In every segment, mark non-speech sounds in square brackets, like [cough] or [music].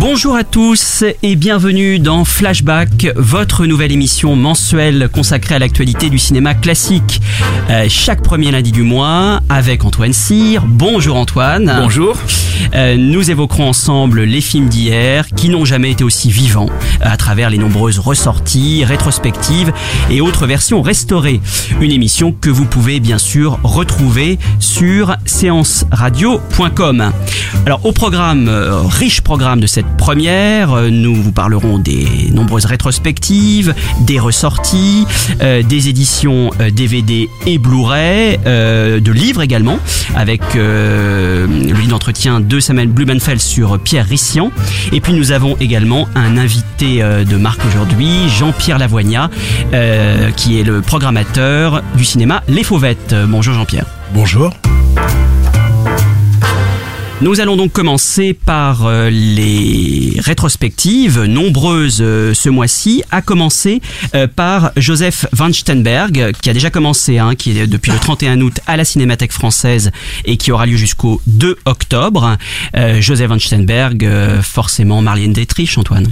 Bonjour à tous et bienvenue dans Flashback, votre nouvelle émission mensuelle consacrée à l'actualité du cinéma classique. Euh, chaque premier lundi du mois avec Antoine Cyr. Bonjour Antoine. Bonjour. Euh, nous évoquerons ensemble les films d'hier qui n'ont jamais été aussi vivants à travers les nombreuses ressorties, rétrospectives et autres versions restaurées. Une émission que vous pouvez bien sûr retrouver sur séanceradio.com. Alors au programme, euh, riche programme de cette première, euh, nous vous parlerons des nombreuses rétrospectives, des ressorties, euh, des éditions euh, DVD et Blu-ray, euh, de livres également, avec euh, le d'entretien de Samuel Blumenfeld sur Pierre Rissian. Et puis nous avons également un invité euh, de marque aujourd'hui, Jean-Pierre Lavoignat, euh, qui est le programmateur du cinéma Les Fauvettes. Euh, Bonjour Jean-Pierre. Bonjour. Nous allons donc commencer par euh, les rétrospectives, nombreuses euh, ce mois-ci, à commencer euh, par Joseph Van Steenberg, qui a déjà commencé, hein, qui est depuis le [laughs] 31 août à la Cinémathèque française et qui aura lieu jusqu'au 2 octobre. Euh, Joseph Van Steenberg, euh, forcément Marlène Dietrich, Antoine.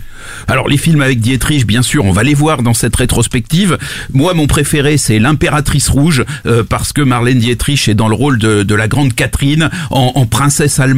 Alors les films avec Dietrich, bien sûr, on va les voir dans cette rétrospective. Moi, mon préféré, c'est l'impératrice rouge, euh, parce que Marlène Dietrich est dans le rôle de, de la grande Catherine, en, en princesse allemande,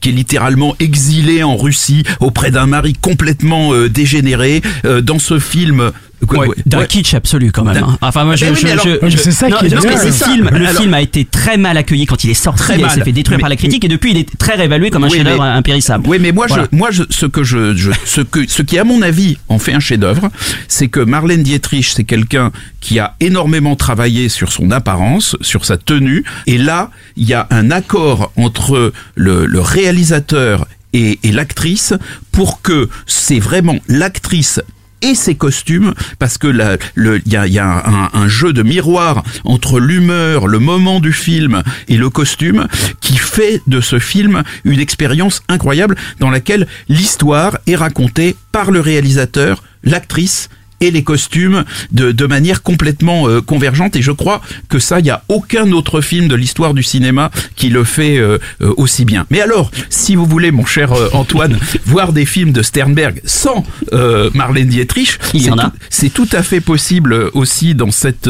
qui est littéralement exilée en Russie auprès d'un mari complètement euh, dégénéré. Euh, dans ce film... Ouais, Ouais, d'un ouais. kitsch absolu quand même. Hein. Enfin moi je, oui, je- alors- je- c'est ça non, qui est que film, le Alors- film a été très mal accueilli quand il est sorti, Très il mal. s'est fait détruire Mais- par la critique et depuis il est très réévalué comme un Oui, chef-d'œuvre impérissable. Oui, mais moi, Voilà. je, moi, je, ce que je, je- ce que, ce qui à mon avis en fait un chef-d'œuvre, c'est que Marlène Dietrich, c'est quelqu'un qui a énormément travaillé sur son apparence, sur sa tenue, et là, il y a un accord entre le, le réalisateur et, et l'actrice pour que c'est vraiment l'actrice et ses costumes parce que le- il y a, un jeu de miroir entre l'humeur, le moment du film et le costume qui fait de ce film une expérience incroyable dans laquelle l'histoire est racontée par le réalisateur, l'actrice et les costumes de, de manière complètement euh, convergente et je crois que ça il y a aucun autre film de l'histoire du cinéma qui le fait euh, euh, aussi bien. Mais alors, si vous voulez mon cher euh, Antoine [laughs] voir des films de Sternberg sans euh, Marlène Dietrich, Il y c'est en a. tout- c'est tout à fait possible aussi dans cette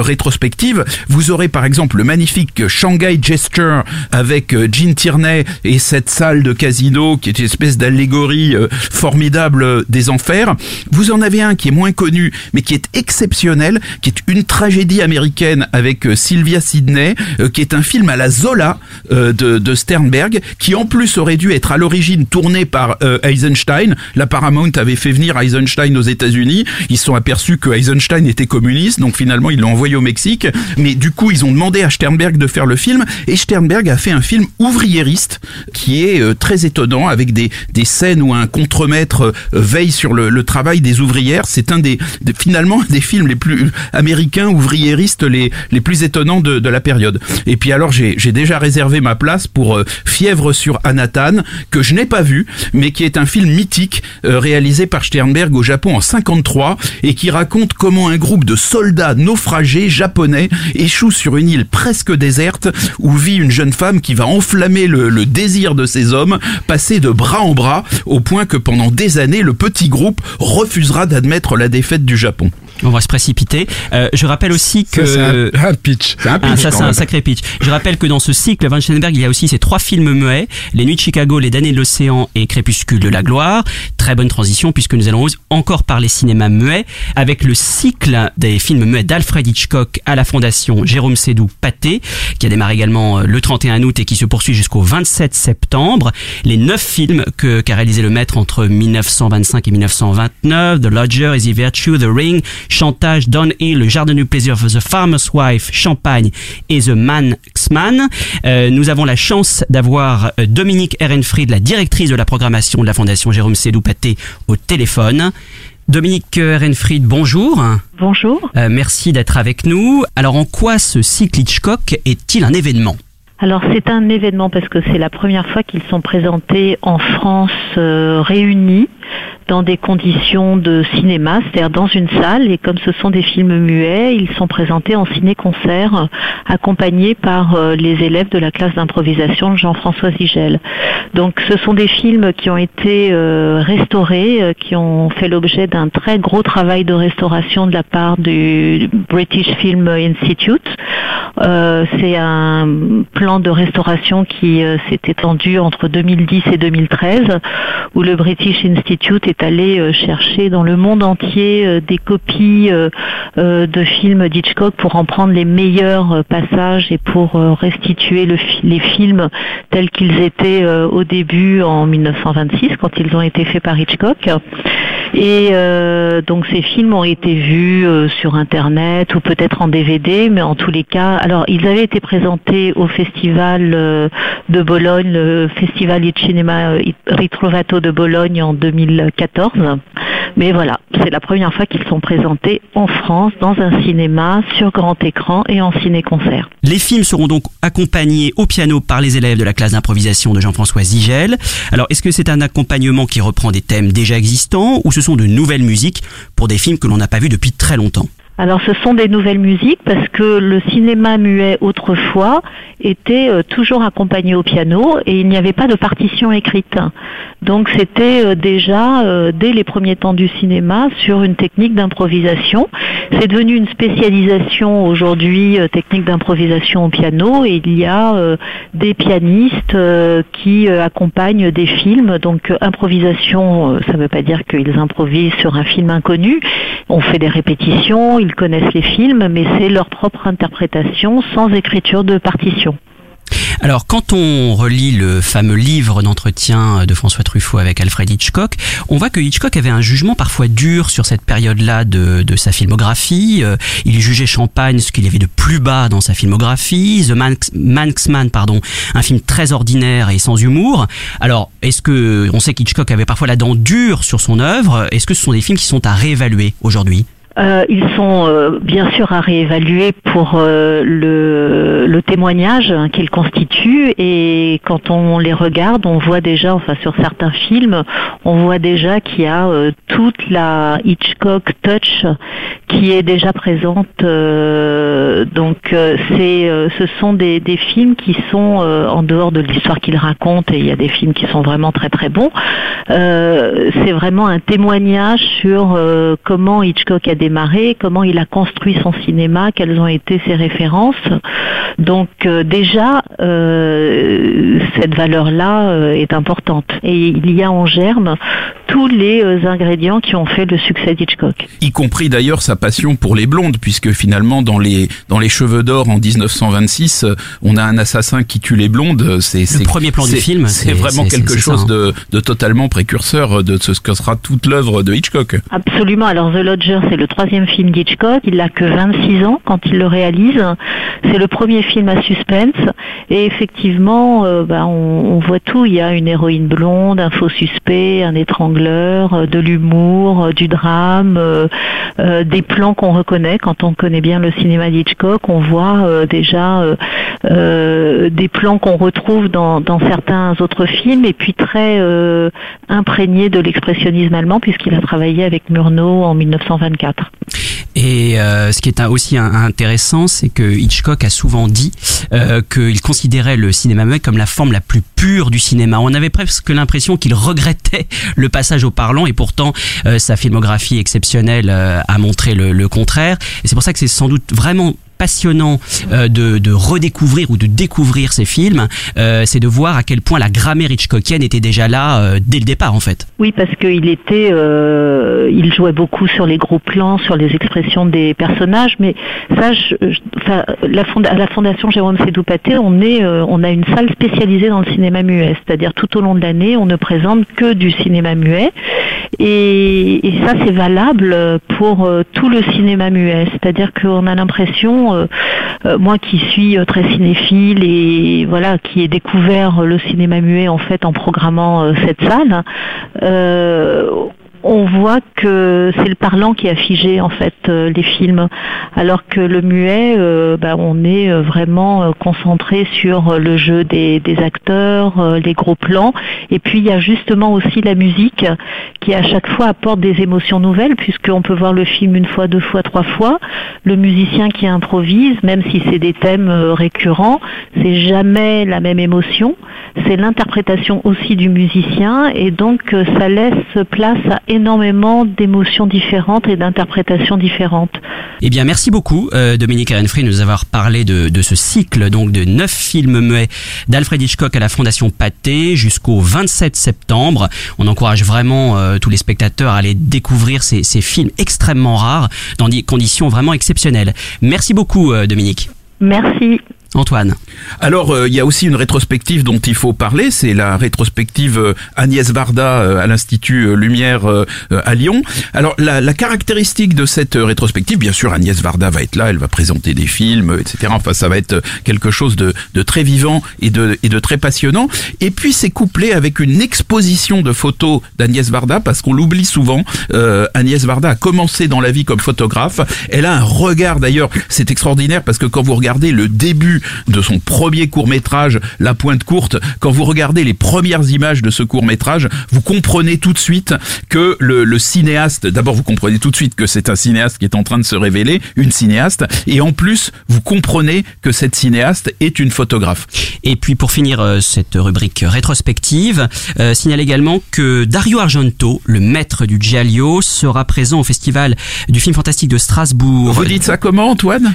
rétrospective. Vous aurez par exemple le magnifique Shanghai Gesture avec Gene Tierney et cette salle de casino qui est une espèce d'allégorie euh, formidable des enfers. Vous en avez un qui est moins connu mais qui est exceptionnel, qui est une tragédie américaine avec euh, Sylvia Sidney, euh, qui est un film à la Zola euh, de, Sternberg, qui en plus aurait dû être à l'origine tourné par Eisenstein. La Paramount avait fait venir Eisenstein aux États-Unis. Ils se sont aperçus que Eisenstein était communiste, donc finalement ils l'ont envoyé au Mexique. Mais du coup, ils ont demandé à Sternberg de faire le film, et Sternberg a fait un film ouvriériste qui est très étonnant avec des, des scènes où un contremaître veille sur le, le travail des ouvrières. C'est un des, finalement [laughs] des films les plus américains ouvriéristes les, les plus étonnants de, la période. Et puis alors j'ai j'ai déjà réservé ma place pour euh, Fièvre sur Anatan que je n'ai pas vu mais qui est un film mythique euh, réalisé par Sternberg au Japon en 53 et qui raconte comment un groupe de soldats naufragés japonais échoue sur une île presque déserte où vit une jeune femme qui va enflammer le, le désir de ces hommes, passer de bras en bras au point que pendant des années le petit groupe refusera d'admettre la défaite du Japon. On va se précipiter. Euh, je rappelle aussi que... Ça, c'est un, un pitch. C'est un pitch. Ah, ça, quand c'est un sacré pitch. Je rappelle que dans ce cycle, Van Schenberg, il y a aussi ces trois films muets, Les Nuits de Chicago, Les Damnés de l'Océan et Crépuscule de la Gloire. Très bonne transition puisque nous allons encore parler cinéma muet avec le cycle des films muets d'Alfred Hitchcock à la Fondation Jérôme Sédou Pathé, qui a démarré également euh, le 31 août et qui se poursuit jusqu'au 27 septembre. Les neuf films que qu'a réalisé le maître entre 1925 et 1929, The Lodger, Easy Virtue, The Ring, Chantage, Downhill, Le Jardin du plaisir, The Farmer's Wife, Champagne et The Manxman. Euh, nous avons la chance d'avoir euh, Dominique Ehrenfried, la directrice de la programmation de la Fondation Jérôme Sédou Pathé, au téléphone. Dominique Ehrenfried, bonjour. Bonjour. Euh, merci d'être avec nous. Alors en quoi ce cycle Hitchcock est-il un événement? Alors c'est un événement parce que c'est la première fois qu'ils sont présentés en France euh, réunis dans des conditions de cinéma, c'est-à-dire dans une salle, et comme ce sont des films muets, ils sont présentés en ciné-concert, accompagnés par euh, les élèves de la classe d'improvisation Jean-François Zigel. Donc ce sont des films qui ont été euh, restaurés, euh, qui ont fait l'objet d'un très gros travail de restauration de la part du British Film Institute. C'est un plan de restauration qui s'est étendu entre 2010 et 2013, où le British Institute est allé euh, chercher dans le monde entier euh, des copies euh, de films d'Hitchcock pour en prendre les meilleurs passages et pour restituer les films tels qu'ils étaient au début en 1926 quand ils ont été faits par Hitchcock. Et donc ces films ont été vus sur internet ou peut-être en DVD, mais en tous les cas, alors ils avaient été présentés au festival de Bologne, le festival di Cinema Ritrovato de Bologne en 2014. Mais voilà, c'est la première fois qu'ils sont présentés en France dans un cinéma sur grand écran et en ciné-concert. Les films seront donc accompagnés au piano par les élèves de la classe d'improvisation de Jean-François Zigel. Alors, est-ce que c'est un accompagnement qui reprend des thèmes déjà existants ou ce sont de nouvelles musiques pour des films que l'on n'a pas vus depuis très longtemps? Alors ce sont des nouvelles musiques parce que le cinéma muet autrefois était euh, toujours accompagné au piano et il n'y avait pas de partition écrite. Donc c'était euh, déjà euh, dès les premiers temps du cinéma sur une technique d'improvisation. C'est devenu une spécialisation aujourd'hui technique d'improvisation au piano et il y a des pianistes qui accompagnent des films. Donc improvisation, ça ne veut pas dire qu'ils improvisent sur un film inconnu. On fait des répétitions, connaissent les films, mais c'est leur propre interprétation sans écriture de partition. Alors, quand on relit le fameux livre d'entretien de François Truffaut avec Alfred Hitchcock, on voit que Hitchcock avait un jugement parfois dur sur cette période-là de, sa filmographie. Euh, Il jugeait Champagne ce qu'il y avait de plus bas dans sa filmographie, The Manx- Manxman, pardon, un film très ordinaire et sans humour. Alors, est-ce que on sait qu'Hitchcock avait parfois la dent dure sur son œuvre Est-ce que ce sont des films qui sont à réévaluer aujourd'hui? Euh, ils sont euh, bien sûr à réévaluer pour euh, le, témoignage hein, qu'ils constituent et quand on les regarde, on voit déjà, enfin sur certains films, on voit déjà qu'il y a toute la Hitchcock touch qui est déjà présente. donc ce sont des, films qui sont en dehors de l'histoire qu'ils racontent et il y a des films qui sont vraiment très très bons. C'est vraiment un témoignage sur comment Hitchcock a démarré, comment il a construit son cinéma, quelles ont été ses références. Donc euh, déjà, euh, cette valeur-là euh, est importante. Et il y a en germe tous les euh, ingrédients qui ont fait le succès d'Hitchcock. y compris d'ailleurs sa passion pour les blondes, puisque finalement dans les dans les cheveux d'or en 1926, euh, on a un assassin qui tue les blondes. C'est c'est- premier plan du film, C'est vraiment quelque ça, chose hein. de, de totalement précurseur de ce que sera toute l'œuvre de Hitchcock. Absolument. Alors The Lodger, c'est le troisième film d'Hitchcock. Il n'a que 26 ans quand il le réalise. C'est le premier film à suspense. Et effectivement, euh, bah, on, voit tout. Il y a une héroïne blonde, un faux suspect, un étrangleur, euh, de l'humour, euh, du drame, des plans qu'on reconnaît. Quand on connaît bien le cinéma d'Hitchcock, on voit déjà des plans qu'on retrouve dans, dans certains autres films et puis très imprégné de l'expressionnisme allemand puisqu'il a travaillé avec Murnau en 1924. Et euh, ce qui est aussi intéressant, c'est que Hitchcock a souvent dit euh, qu'il considérait le cinéma muet comme la forme la plus pure du cinéma. On avait presque l'impression qu'il regrettait le passage au parlant, et pourtant euh, sa filmographie exceptionnelle euh, a montré le, le contraire. Et c'est pour ça que c'est sans doute vraiment passionnant euh, de, redécouvrir ou de découvrir ces films, euh, c'est de voir à quel point la grammaire hitchcockienne était déjà là euh, dès le départ en fait. Oui, parce qu'il était, il jouait beaucoup sur les gros plans, sur les expressions des personnages, mais ça, à la Fondation Jérôme Sédoupaté, on a une salle spécialisée dans le cinéma muet, c'est-à-dire tout au long de l'année, on ne présente que du cinéma muet, et, ça, c'est valable pour tout le cinéma muet, c'est-à-dire qu'on a l'impression, euh, euh, moi qui suis euh, très cinéphile et voilà, qui ai découvert le cinéma muet en fait en programmant cette salle, on voit que c'est le parlant qui a figé en fait euh, les films, alors que le muet, euh, bah, on est euh, vraiment concentré sur le jeu des, acteurs, les gros plans, et puis il y a justement aussi la musique qui à chaque fois apporte des émotions nouvelles, puisqu'on peut voir le film une fois, deux fois, trois fois. Le musicien qui improvise, même si c'est des thèmes récurrents, c'est jamais la même émotion. C'est l'interprétation aussi du musicien, et donc ça laisse place à énormément d'émotions différentes et d'interprétations différentes. Eh bien, merci beaucoup, euh, Dominique Ehrenfried, de nous avoir parlé de, de ce cycle donc de neuf films muets d'Alfred Hitchcock à la Fondation Pathé jusqu'au 27 septembre. On encourage vraiment euh, tous les spectateurs à aller découvrir ces, ces films extrêmement rares dans des conditions vraiment exceptionnelles. Merci beaucoup, euh, Dominique. Merci. Antoine. Alors, euh, il y a aussi une rétrospective dont il faut parler, c'est la rétrospective euh, Agnès Varda euh, à l'Institut Lumière à Lyon. Alors, la, la caractéristique de cette rétrospective, bien sûr, Agnès Varda va être là, elle va présenter des films, etc. Enfin, ça va être quelque chose de, de très vivant et de, et de très passionnant. Et puis, c'est couplé avec une exposition de photos d'Agnès Varda, parce qu'on l'oublie souvent. Agnès Varda a commencé dans la vie comme photographe. Elle a un regard, d'ailleurs, c'est extraordinaire, parce que quand vous regardez le début de son premier court métrage, La Pointe Courte, quand vous regardez les premières images de ce court métrage, vous comprenez tout de suite que le, le cinéaste, d'abord vous comprenez tout de suite que c'est un cinéaste qui est en train de se révéler, une cinéaste, et en plus vous comprenez que cette cinéaste est une photographe. Et puis pour finir euh, cette rubrique rétrospective, euh, signale également que Dario Argento, le maître du Giallo, sera présent au festival du film fantastique de Strasbourg. Vous dites ça comment Antoine?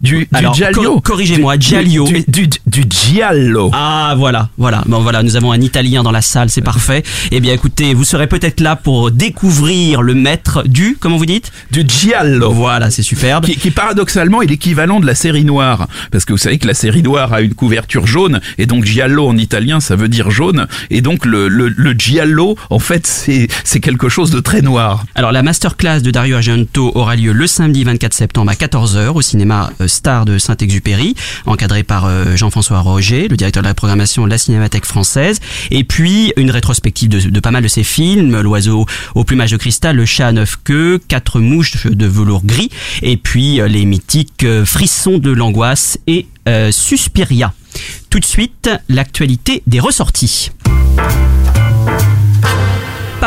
Du, du giallo cor- corrigez-moi, giallo. Du, du, du giallo. Ah voilà, voilà. Bon voilà, nous avons un Italien dans la salle, c'est parfait. Eh bien écoutez, vous serez peut-être là pour découvrir le maître du, comment vous dites? Du giallo. Voilà, c'est superbe. Qui, qui paradoxalement est l'équivalent de la série noire. Parce que vous savez que la série noire a une couverture jaune, et donc giallo en italien ça veut dire jaune, et donc le, le, le giallo en fait c'est c'est quelque chose de très noir. Alors la masterclass de Dario Argento aura lieu le samedi 24 septembre à 14h au cinéma euh, Star de Saint-Exupéry, encadré par euh, Jean-François Roger, le directeur de la programmation de la Cinémathèque française, et puis une rétrospective de, pas mal de ses films, L'oiseau au plumage de cristal, Le chat à neuf queues, Quatre mouches de velours gris, et puis euh, les mythiques euh, Frissons de l'angoisse et Suspiria. Tout de suite, l'actualité des ressorties.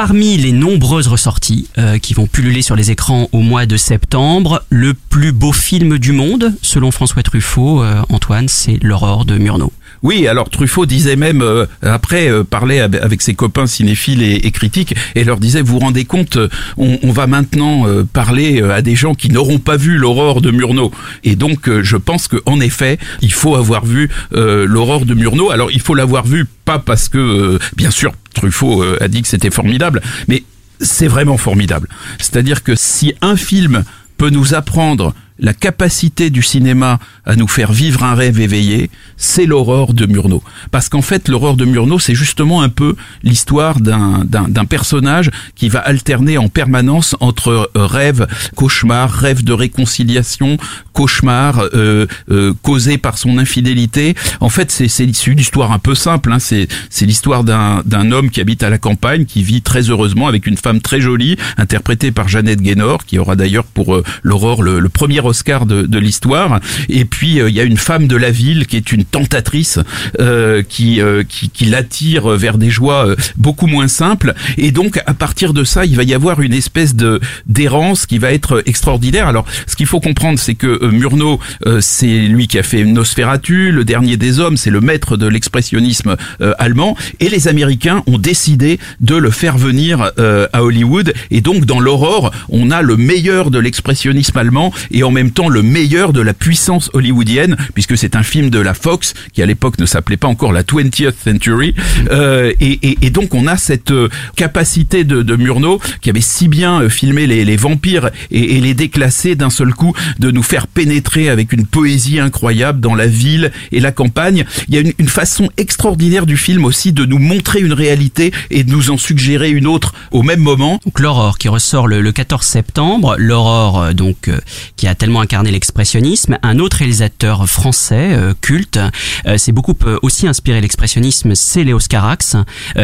Parmi les nombreuses ressorties euh, qui vont pulluler sur les écrans au mois de septembre, le plus beau film du monde, selon François Truffaut, euh, Antoine, c'est L'aurore de Murnau. Oui, alors Truffaut disait même euh, après euh, parlait avec ses copains cinéphiles et, critiques et leur disait vous vous rendez compte euh, on, va maintenant euh, parler à des gens qui n'auront pas vu l'aurore de Murnau. Et donc je pense que en effet il faut avoir vu l'aurore de Murnau. Alors il faut l'avoir vu pas parce que bien sûr Truffaut a dit que c'était formidable mais c'est vraiment formidable. C'est-à-dire que si un film peut nous apprendre la capacité du cinéma à nous faire vivre un rêve éveillé, c'est l'aurore de Murnau. Parce qu'en fait, l'aurore de Murnau, c'est justement un peu l'histoire d'un, d'un, personnage qui va alterner en permanence entre euh, rêve, cauchemar, rêve de réconciliation, cauchemar euh, euh, causé par son infidélité. En fait, c'est, c'est l'issue d'histoire un peu simple. Hein. C'est, c'est l'histoire d'un, d'un homme qui habite à la campagne, qui vit très heureusement avec une femme très jolie, interprétée par Jeannette Guénor, qui aura d'ailleurs pour euh, l'aurore le, le premier Oscar de, l'histoire. Et puis euh, il y a une femme de la ville qui est une tentatrice euh, qui, euh, qui qui l'attire vers des joies beaucoup moins simples. Et donc à partir de ça, il va y avoir une espèce de d'errance qui va être extraordinaire. Alors ce qu'il faut comprendre, c'est que Murnau, c'est lui qui a fait Nosferatu, le dernier des hommes, c'est le maître de l'expressionnisme allemand. Et les Américains ont décidé de le faire venir à Hollywood. Et donc dans l'aurore, on a le meilleur de l'expressionnisme allemand et en temps le meilleur de la puissance hollywoodienne, puisque c'est un film de la Fox qui à l'époque ne s'appelait pas encore la 20th Century. Euh, et, et- et donc on a cette euh, capacité de, de Murnau qui avait si bien euh, filmé les, les vampires et, et les déclassés d'un seul coup, de nous faire pénétrer avec une poésie incroyable dans la ville et la campagne. Il y a une, une façon extraordinaire du film aussi de nous montrer une réalité et de nous en suggérer une autre au même moment. Donc l'aurore qui ressort le, le 14 septembre, l'aurore euh, donc euh, qui a tellement incarné l'expressionnisme, un autre réalisateur français euh, culte, euh, s'est beaucoup euh, aussi inspiré l'expressionnisme, c'est Léos Carax,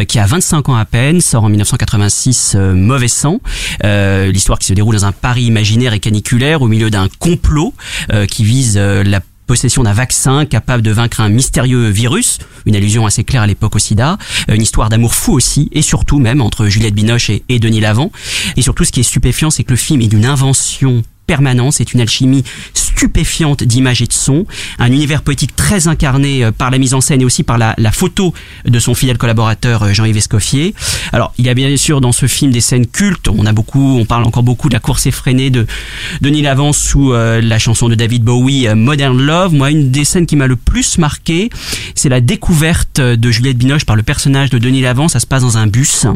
qui a 25 ans à peine, sort en 1986 euh, Mauvais sang, l'histoire qui se déroule dans un Paris imaginaire et caniculaire au milieu d'un complot qui vise la possession d'un vaccin capable de vaincre un mystérieux virus, une allusion assez claire à l'époque au sida, une histoire d'amour fou aussi, et surtout même entre Juliette Binoche et, et Denis Lavant. Et surtout, ce qui est stupéfiant, c'est que le film est d'une invention permanente, c'est une alchimie stupéfiante d'images et de sons, un univers poétique très incarné euh, par la mise en scène et aussi par la, photo de son fidèle collaborateur euh, Jean-Yves Escoffier. Alors, il y a bien sûr dans ce film des scènes cultes, on a beaucoup, on parle encore beaucoup de la course effrénée de Denis Lavant sous euh, la chanson de David Bowie, Modern Love. Moi, une des scènes qui m'a le plus marqué, c'est la découverte de Juliette Binoche par le personnage de Denis Lavant. Ça se passe dans un bus.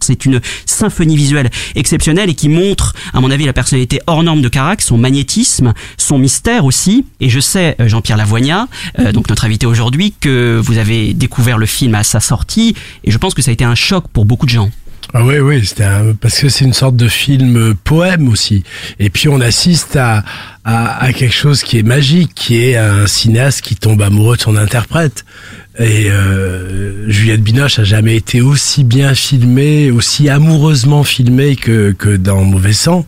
C'est une symphonie visuelle exceptionnelle et qui montre, à mon avis, la personnalité hors norme de Carax, son magnétisme, son mystère aussi. Et je sais, euh, Jean-Pierre Lavoignat, euh, donc notre invité aujourd'hui, que vous avez découvert le film à sa sortie et je pense que ça a été un choc pour beaucoup de gens. Ah oui, oui, c'était parce que c'est une sorte de film euh, poème aussi. Et puis on assiste à, à, à quelque chose qui est magique, qui est un cinéaste qui tombe amoureux de son interprète. Et euh, Juliette Binoche a jamais été aussi bien filmée, aussi amoureusement filmée que, que dans Mauvais sang.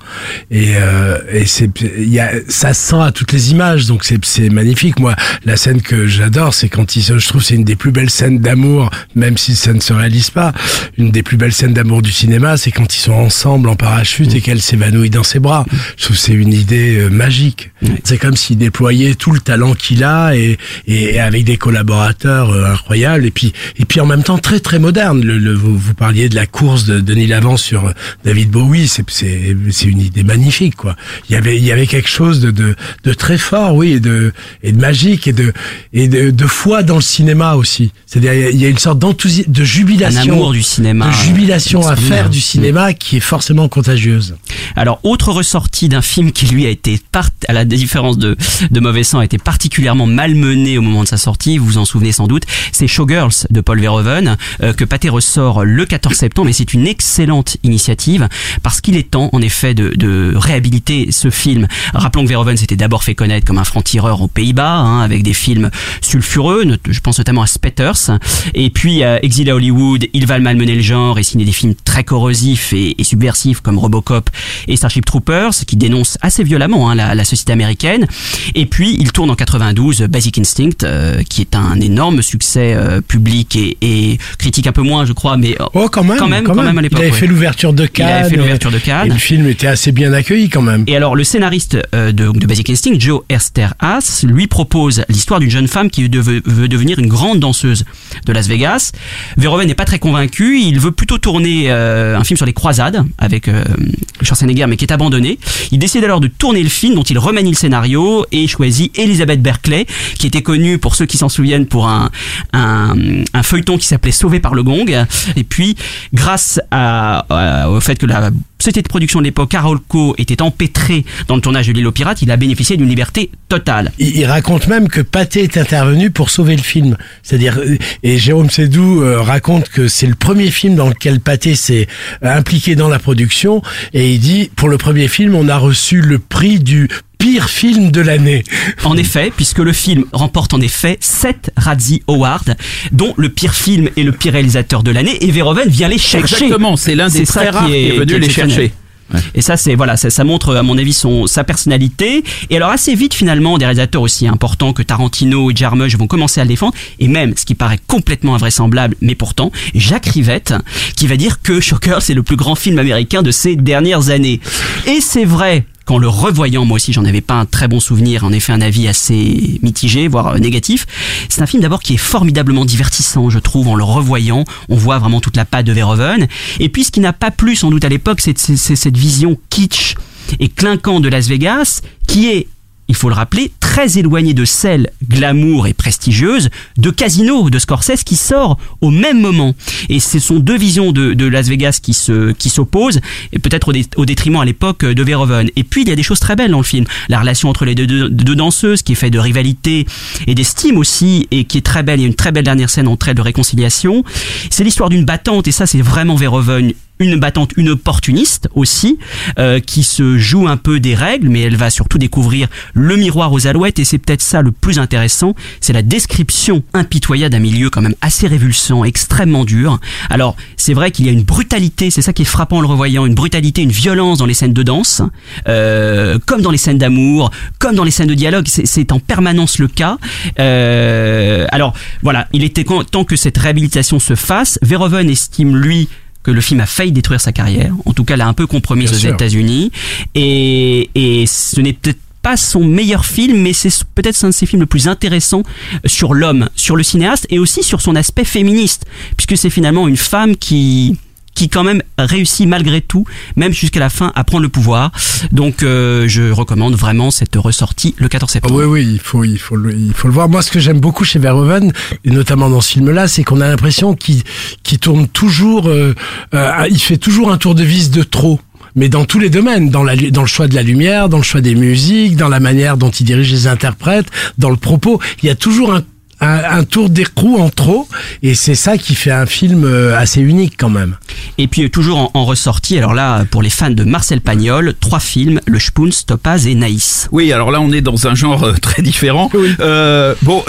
Et, euh, et c'est, il y a, ça se sent à toutes les images, donc c'est, c'est magnifique. Moi, la scène que j'adore, c'est quand ils, se- je trouve, c'est une des plus belles scènes d'amour, même si ça ne se réalise pas. Une des plus belles scènes d'amour du cinéma, c'est quand ils sont ensemble en parachute et qu'elle s'évanouit dans ses bras. Je trouve que c'est une idée euh, magique. C'est comme s'il déployait tout le talent qu'il a et, et avec des collaborateurs euh, incroyables et puis et puis en même temps très très moderne. Le, le- vous, vous parliez de la course de Denis Lavant sur euh, David Bowie, c'est c'est c'est une idée magnifique quoi. Il y avait il y avait quelque chose de de, de très fort, oui, et de et de magique et de et de, de foi dans le cinéma aussi. C'est-à-dire il y a une sorte d'enthousiasme, de Un jubilation, amour du cinéma. de jubilation à faire du cinéma qui est forcément contagieuse. Alors, autre ressortie d'un film qui lui a été, part, à la différence de, de Mauvais Sang, a été particulièrement malmené au moment de sa sortie, vous vous en souvenez sans doute, c'est Showgirls de Paul Verhoeven, euh, que Pathé ressort le 14 septembre, et c'est une excellente initiative, parce qu'il est temps, en effet, de, de réhabiliter ce film. Rappelons que Verhoeven s'était d'abord fait connaître comme un franc-tireur aux Pays-Bas, hein, avec des films sulfureux, je pense notamment à Spetters, et puis euh, exilé à Hollywood, il va malmener le genre et signer des films très corrosifs et, et subversifs comme Robocop et Starship Troopers, qui dénoncent assez violemment hein, la, la société américaine. Et puis il tourne en 92 Basic Instinct, euh, qui est un énorme succès euh, public et, et critique un peu moins, je crois, mais euh, Oh, quand même, Quand même, quand même à l'époque, Il avait ouais. fait l'ouverture de il Cannes. avait fait et- l'ouverture de Cannes. Et le film était assez bien accueilli quand même. Et alors, le scénariste euh, de, de Basic Instinct, Joe Erster-Haas, lui propose l'histoire d'une jeune femme qui veut, veut devenir une grande danseuse de Las Vegas. Verhoeven n'est pas très convaincu. Il veut plutôt tourner euh, un film sur les croisades avec euh, Schwarzenegger, mais qui est abandonné. Il décide alors de tourner le film, dont il remanie le scénario et choisit Elizabeth Berkeley, qui était connue, pour ceux qui s'en souviennent, pour un, feuilleton qui s'appelait Sauvé par le Gong. Et puis, grâce au fait que la société de production de l'époque, Carolco, était empêtrée dans le tournage de L'île aux pirates, il a bénéficié d'une liberté totale. Il, il raconte même que Pathé est intervenu pour sauver le film. C'est-à-dire, euh, et Jérôme Sédou euh, raconte que c'est le premier film dans lequel Pathé s'est euh, impliqué dans la production, et il dit, pour le premier film, on a reçu le prix du pire film de l'année. En effet, puisque le film remporte en effet 7 Razzie Awards, dont le pire film et le pire réalisateur de l'année, et Verhoeven vient les chercher. Exactement, c'est l'un des très qui rares qui est- qui venu est les chercher. Et ça, c'est voilà, ça, ça montre à mon avis son sa personnalité. Et alors assez vite finalement, des réalisateurs aussi importants que Tarantino et Jarmusch vont commencer à le défendre. Et même, ce qui paraît complètement invraisemblable, mais pourtant, Jacques Rivette, qui va dire que Shocker, c'est le plus grand film américain de ces dernières années. Et c'est vrai qu'en le revoyant, moi aussi, j'en avais pas un très bon souvenir, en effet un avis assez mitigé, voire euh, négatif. C'est un film d'abord qui est formidablement divertissant, je trouve, en le revoyant. On voit vraiment toute la patte de Verhoeven. Et puis, ce qui n'a pas plu, sans doute, à l'époque, c'est cette vision kitsch et clinquant de Las Vegas, qui est il faut le rappeler, très éloigné de celle glamour et prestigieuse de Casino de Scorsese qui sort au même moment. Et ce sont deux visions de, Las Vegas qui se qui s'opposent, peut-être au, dé- au détriment à l'époque de Verhoeven. Et puis il y a des choses très belles dans le film. La relation entre les deux, deux- deux danseuses qui est faite de rivalité et d'estime aussi, et qui est très belle. Il y a une très belle dernière scène entre elles de réconciliation. C'est l'histoire d'une battante, et ça c'est vraiment Verhoeven une battante, une opportuniste aussi, euh, qui se joue un peu des règles, mais elle va surtout découvrir le miroir aux alouettes, et c'est peut-être ça le plus intéressant, c'est la description impitoyable d'un milieu quand même assez révulsant, extrêmement dur. Alors, c'est vrai qu'il y a une brutalité, c'est ça qui est frappant en le revoyant, une brutalité, une violence dans les scènes de danse, euh, comme dans les scènes d'amour, comme dans les scènes de dialogue, c'est- en permanence le cas. Euh, alors, voilà, il était temps que cette réhabilitation se fasse. Verhoeven estime, lui, que le film a failli détruire sa carrière. En tout cas, l'a un peu compromise Bien aux. États-Unis. Et, et ce n'est peut-être pas son meilleur film, mais c'est peut-être un de ses films le plus intéressants sur l'homme, sur le cinéaste et aussi sur son aspect féministe, puisque c'est finalement une femme qui qui quand même réussit malgré tout, même jusqu'à la fin, à prendre le pouvoir. Donc euh, je recommande vraiment cette ressortie le 14 Ah septembre. oui, oui, il faut, il faut, le, il faut le voir. Moi, ce que j'aime beaucoup chez Verhoeven, et notamment dans ce film-là, c'est qu'on a l'impression qu'il tourne toujours, euh, euh, il fait toujours un tour de vis de trop. Mais dans tous les domaines, dans, la, dans le choix de la lumière, dans le choix des musiques, dans la manière dont il dirige les interprètes, dans le propos, il y a toujours un, un, un tour d'écrou en trop, et c'est ça qui fait un film euh, assez unique quand même. Et puis euh, toujours en, en ressortie, alors là, pour les fans de Marcel Pagnol, trois films, Le Spoons, Topaz et Naïs. Oui, alors là, on est dans un genre euh, très différent. Euh, bon,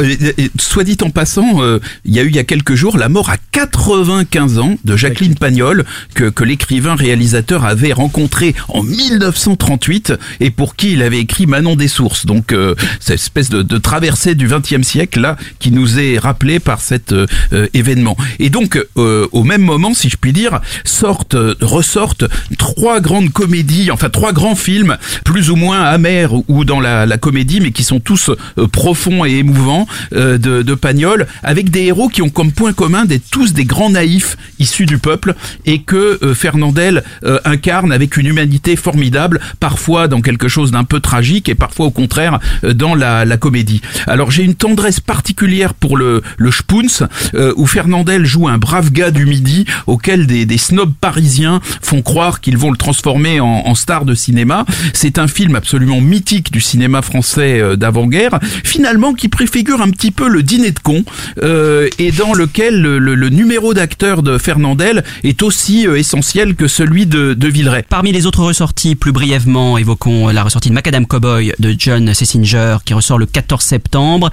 soit dit en passant, euh, il y a eu il y a quelques jours la mort à 95 ans de Jacqueline Pagnol, que, que l'écrivain réalisateur avait rencontré en 1938 et pour qui il avait écrit Manon des Sources. Donc, euh, cette espèce de, de traversée du XXe siècle là qui nous est rappelée par cet euh, euh, événement. Et donc, euh, au même moment, si je puis dire, sortent, ressortent trois grandes comédies, enfin trois grands films, plus ou moins amers ou dans la, la comédie, mais qui sont tous euh, profonds et émouvants euh, de, de Pagnol, avec des héros qui ont comme point commun d'être tous des grands naïfs issus du peuple et que euh, Fernandel incarne avec une humanité formidable, parfois dans quelque chose d'un peu tragique et parfois au contraire dans la, la comédie. Alors j'ai une tendresse particulière pour le, le Spoons, euh, où Fernandel joue un brave gars du Midi auquel des, des snobs parisiens font croire qu'ils vont le transformer en, star de cinéma. C'est un film absolument mythique du cinéma français euh, d'avant-guerre, finalement qui préfigure un petit peu le dîner de cons, euh, et dans lequel le, le- numéro d'acteur de Fernandel est aussi essentiel que celui de, de Villeray. Parmi les autres ressorties, plus brièvement, évoquons la ressortie de Macadam Cowboy de John Sessinger qui ressort le 14 septembre.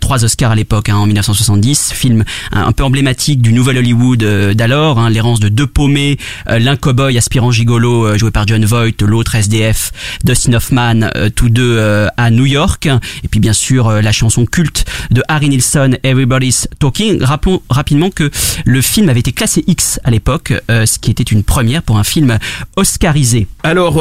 Trois Oscars à l'époque, hein, en 1970. Film un, peu emblématique du nouvel Hollywood euh, d'alors. Hein, L'errance de deux paumés, euh, l'un cowboy aspirant gigolo euh, joué par John Voight, l'autre SDF, Dustin Hoffman, tous deux à New York. Et puis bien sûr la chanson culte de Harry Nilsson, Everybody's Talking. Rappelons rapidement que le film avait été classé X à l'époque, ce qui était une première pour un film oscarisé. Alors,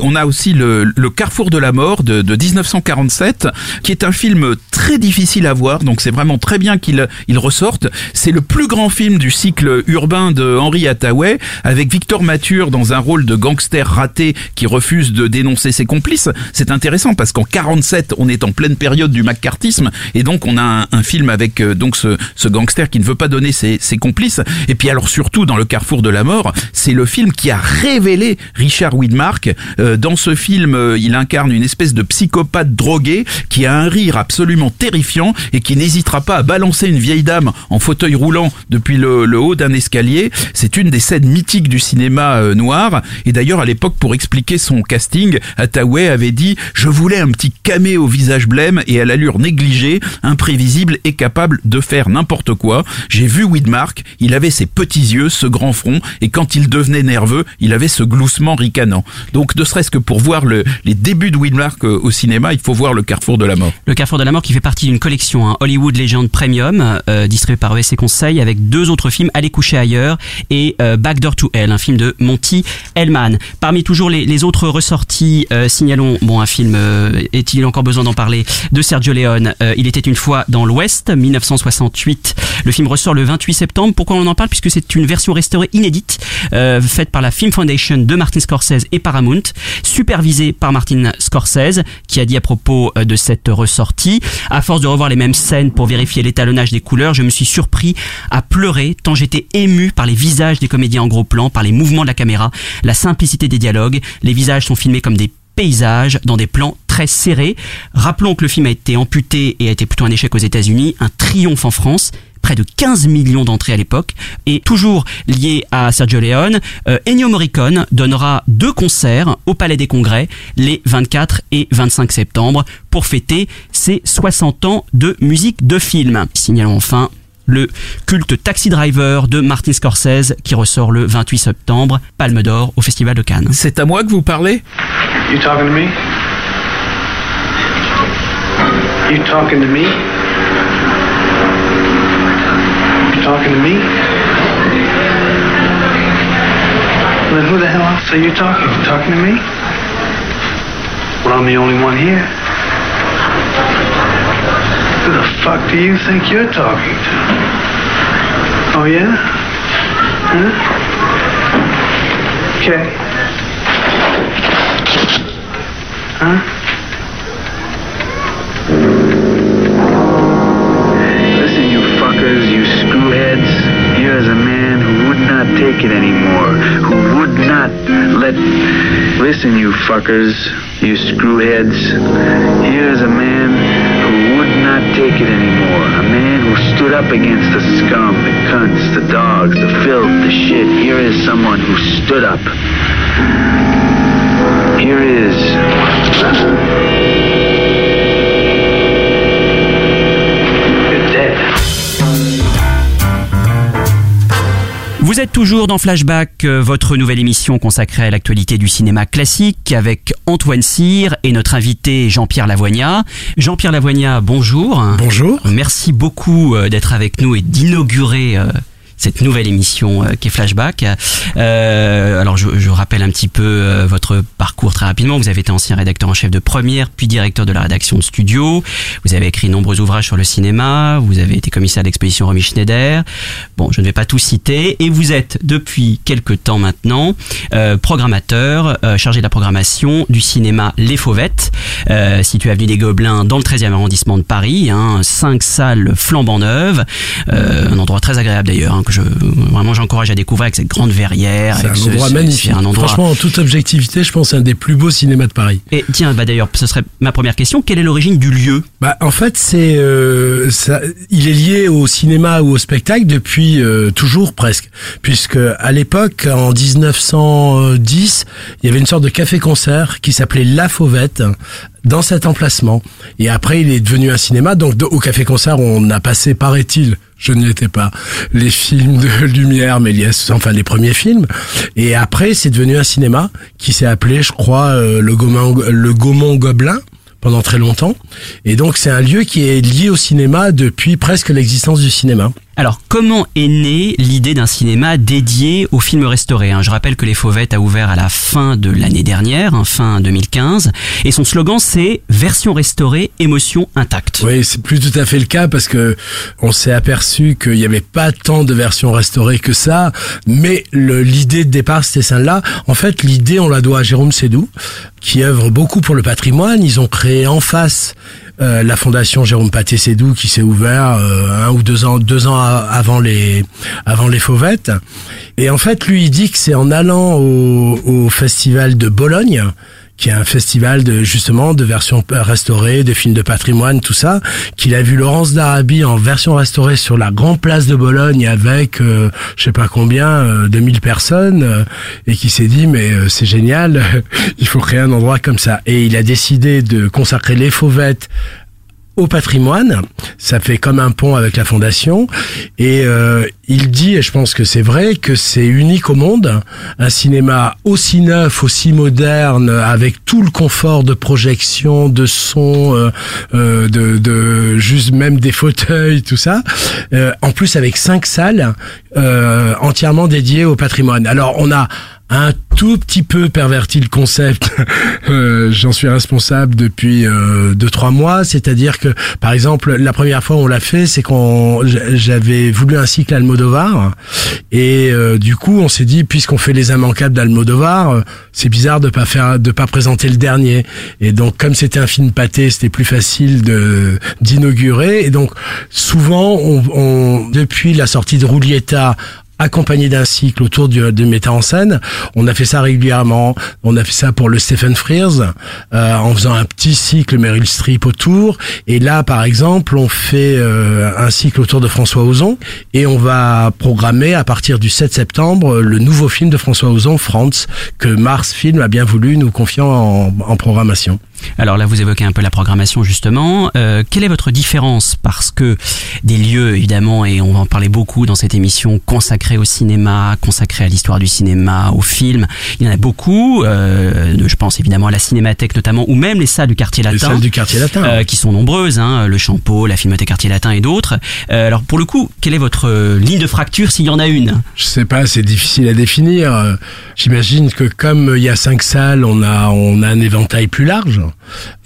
on a aussi le, Carrefour de la mort de 1947, qui est un film très difficile à voir, donc c'est vraiment très bien qu'il il ressorte. C'est le plus grand film du cycle urbain de Henri Hathaway, avec Victor Mature dans un rôle de gangster raté qui refuse de dénoncer ses complices. C'est intéressant parce qu'en 47, on est en pleine période du macartisme, et donc on a un, un film avec euh, donc ce, ce gangster qui ne veut pas donner ses, ses complices. Et puis alors surtout dans le Carrefour de la mort, c'est le film qui a révélé Richard Widmark. Euh, dans ce film, euh, il incarne une espèce de psychopathe drogué qui a un rire absolument terrifiant et qui qui n'hésitera pas à balancer une vieille dame en fauteuil roulant depuis le, haut d'un escalier. C'est une des scènes mythiques du cinéma euh, noir. Et d'ailleurs, à l'époque, pour expliquer son casting, Hathaway avait dit « Je voulais un petit camé au visage blême et à l'allure négligée, imprévisible et capable de faire n'importe quoi. J'ai vu Widmark, il avait ses petits yeux, ce grand front, et quand il devenait nerveux, il avait ce gloussement ricanant. Donc, ne serait-ce que pour voir le, les débuts de Widmark euh, au cinéma, il faut voir le Carrefour de la Mort. Le Carrefour de la Mort qui fait partie d'une collection hein, Hollywood Legend Premium, euh, distribuée par ESC Conseil, avec deux autres films, Aller coucher ailleurs et euh, Backdoor to Hell, un film de Monty Hellman. Parmi toujours les, les autres ressorties, euh, signalons, bon, un film, euh, est-il encore besoin d'en parler, de Sergio Leone, euh, Il était une fois dans l'Ouest, 1968. Le film ressort le 28 septembre. Pourquoi on en parle? Puisque c'est une version restaurée inédite, euh, faite par la Film Foundation de Martin Scorsese et Paramount, supervisée par Martin Scorsese, qui a dit à propos de cette ressortie, à force de revoir les mêmes scènes pour vérifier l'étalonnage des couleurs, je me suis surpris à pleurer tant j'étais ému par les visages des comédiens en gros plan, par les mouvements de la caméra, la simplicité des dialogues. Les visages sont filmés comme des paysages dans des plans très serrés. Rappelons que le film a été amputé et a été plutôt un échec aux États-Unis, un triomphe en France près de 15 millions d'entrées à l'époque. Et toujours lié à Sergio Leone, euh, Ennio Morricone donnera deux concerts au Palais des Congrès les 24 et 25 septembre pour fêter ses 60 ans de musique de film. Signalons enfin le culte Taxi Driver de Martin Scorsese qui ressort le 28 septembre, Palme d'Or au Festival de Cannes. C'est à moi que vous parlez? You talking to me? You talking to me? Talking to me? Then who the hell else are you talking? You talking to me? Well, I'm the only one here. Who the fuck do you think you're talking to? Oh, yeah? Huh? Okay. Huh? Take it anymore. Who would not let. Listen, you fuckers, you screwheads. Here's a man who would not take it anymore. A man who stood up against the scum, the cunts, the dogs, the filth, the shit. Here is someone who stood up. Here is. Vous êtes toujours dans Flashback, euh, votre nouvelle émission consacrée à l'actualité du cinéma classique avec Antoine Cyr et notre invité Jean-Pierre Lavoignat. Jean-Pierre Lavoignat, bonjour. Bonjour. Merci beaucoup euh, d'être avec nous et d'inaugurer euh, cette nouvelle émission euh, qui est Flashback. Euh, alors je, je rappelle un petit peu euh, votre parcours très rapidement. Vous avez été ancien rédacteur en chef de première, puis directeur de la rédaction de studio. Vous avez écrit nombreux ouvrages sur le cinéma. Vous avez été commissaire d'exposition Romy Schneider. Bon, je ne vais pas tout citer. Et vous êtes depuis quelques temps maintenant euh, programmateur, euh, chargé de la programmation du cinéma Les Fauvettes, euh, situé avenue des Gobelins dans le 13e arrondissement de Paris. Hein, cinq salles flambant neuves, un endroit très agréable d'ailleurs hein, que je vraiment j'encourage à découvrir avec cette grande verrière. C'est un ce- endroit magnifique. un endroit Franchement, en toute objectivité, je pense un des plus beaux cinémas de Paris. et tiens, bah d'ailleurs, ce serait ma première question. Quelle est l'origine du lieu? Bah, en fait, c'est, euh, ça, il est lié au cinéma ou au spectacle depuis euh, toujours presque, puisque à l'époque, en 1910, il y avait une sorte de café-concert qui s'appelait La Fauvette dans cet emplacement. Et après, il est devenu un cinéma. Donc, au café-concert, on a passé, paraît-il, je n'y étais pas, les films de [laughs] Lumière, Méliès, enfin les premiers films. Et après, c'est devenu un cinéma qui s'est appelé, je crois, euh, le Gaumont, le Gaumont Gobelin pendant très longtemps. Et donc c'est un lieu qui est lié au cinéma depuis presque l'existence du cinéma. Alors, comment est née l'idée d'un cinéma dédié aux films restaurés hein? Je rappelle que Les Fauvettes a ouvert à la fin de l'année dernière, hein, fin 2015, et son slogan c'est version restaurée, émotion intacte. Oui, c'est plus tout à fait le cas parce que on s'est aperçu qu'il n'y avait pas tant de versions restaurées que ça, mais l'idée de départ c'était celle-là. En fait, l'idée on la doit à Jérôme Sédou, qui œuvre beaucoup pour le patrimoine. Ils ont créé en face euh, la fondation Jérôme Paté Sédou qui s'est ouvert euh, un ou deux ans, deux ans avant les avant les Fauvettes. Et en fait, lui il dit que c'est en allant au, au festival de Bologne qui est un festival de justement de versions restaurées, de films de patrimoine, tout ça, qu'il a vu Laurence d'Arabie en version restaurée sur la grande place de Bologne avec euh, je sais pas combien, euh, 2000 personnes, euh, et qui s'est dit mais euh, c'est génial, [laughs] il faut créer un endroit comme ça. Et il a décidé de consacrer les fauvettes au patrimoine. Ça fait comme un pont avec la fondation. Et euh, il dit, et je pense que c'est vrai, que c'est unique au monde, un cinéma aussi neuf, aussi moderne, avec tout le confort de projection, de son, euh, euh, de, de juste même des fauteuils, tout ça. Euh, en plus avec cinq salles euh, entièrement dédiées au patrimoine. Alors on a un tout petit peu perverti le concept. [laughs] Euh, J'en suis responsable depuis euh, deux trois mois. C'est-à-dire que, par exemple, la première fois où on l'a fait, c'est qu'on j'avais voulu un cycle Almodovar et euh, du coup on s'est dit puisqu'on fait les immanquables d'Almodovar, euh, c'est bizarre de pas faire de pas présenter le dernier. Et donc comme c'était un film pâté, c'était plus facile de d'inaugurer. Et donc souvent on, on depuis la sortie de Roulietta accompagné d'un cycle autour du, du metteur en scène. On a fait ça régulièrement. On a fait ça pour le Stephen Frears, euh, en faisant un petit cycle Meryl Streep autour. Et là, par exemple, on fait euh, un cycle autour de François Ozon et on va programmer à partir du 7 septembre le nouveau film de François Ozon, France, que Mars Film a bien voulu nous confier en, en programmation. Alors là, vous évoquez un peu la programmation justement. Euh, quelle est votre différence? Parce que des lieux, évidemment, et on va en parler beaucoup dans cette émission, consacrés au cinéma, consacrés à l'histoire du cinéma, au film, il y en a beaucoup. Euh, je pense évidemment à la Cinémathèque notamment, ou même les salles du quartier latin. Les salles du quartier latin. Euh, qui sont nombreuses, hein, le Champeau, la Filmothèque quartier latin et d'autres. Euh, alors pour le coup, quelle est votre euh, ligne de fracture s'il y en a une? Je sais pas, c'est difficile à définir. Euh, J'imagine que comme il y a cinq salles, on a on a un éventail plus large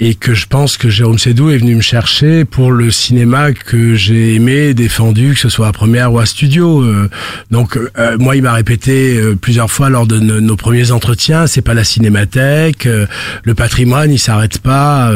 et que je pense que Jérôme Sédou est venu me chercher pour le cinéma que j'ai aimé, défendu, que ce soit à première ou à studio. Euh, donc euh, moi, il m'a répété euh, plusieurs fois lors de no- nos premiers entretiens, c'est pas la cinémathèque, le patrimoine, il s'arrête pas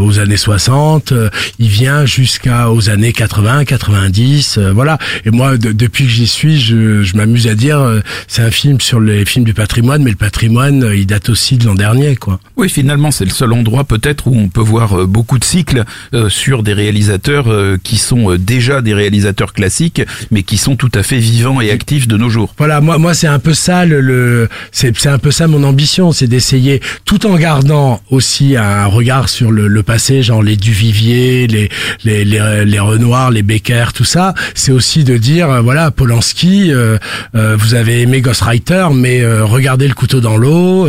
aux années 60, euh, il vient jusqu'à aux années 80, 90, euh, voilà. Et moi, de- depuis que j'y suis, je, je m'amuse à dire, c'est un film sur les films du patrimoine, mais le patrimoine, il date aussi de l'an dernier, quoi. Oui, finalement, c'est le seul endroit peut-être où on peut voir euh, beaucoup de cycles euh, sur des réalisateurs euh, qui sont déjà des réalisateurs classiques, mais qui sont tout à fait vivants et actifs de nos jours. Voilà, moi, moi, c'est un peu ça le, le c'est, un peu ça mon ambition, c'est d'essayer, tout en gardant aussi un regard sur le, le passé, genre les Duvivier, les, les, les, les Renoir, les Becker, tout ça. C'est aussi de dire, voilà, Polanski, euh, euh, vous avez aimé Ghostwriter, mais euh, regardez le couteau dans l'eau,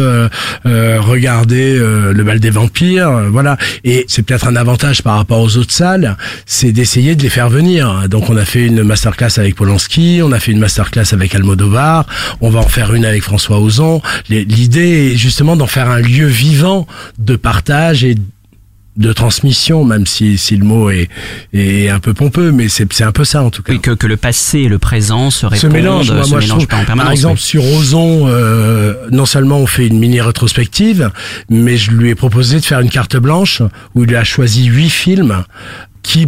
regardez le bal des vampires, euh, voilà. Et c'est peut-être un avantage par rapport aux autres salles, c'est d'essayer de les faire venir. Donc on a fait une masterclass avec Polanski, on a fait une masterclass avec Almodovar, on va en faire une avec François Ozon. L'idée est justement d'en faire un lieu vivant de partage et de transmission, même si, si le mot est, est un peu pompeux, mais c'est c'est un peu ça en tout cas. Oui, que, que le passé et le présent se se répondent, moi, se moi, je mélangent trouve, pas en permanence. Par exemple, oui. sur Ozon, euh, non seulement on fait une mini rétrospective, mais je lui ai proposé de faire une carte blanche où il a choisi huit films qui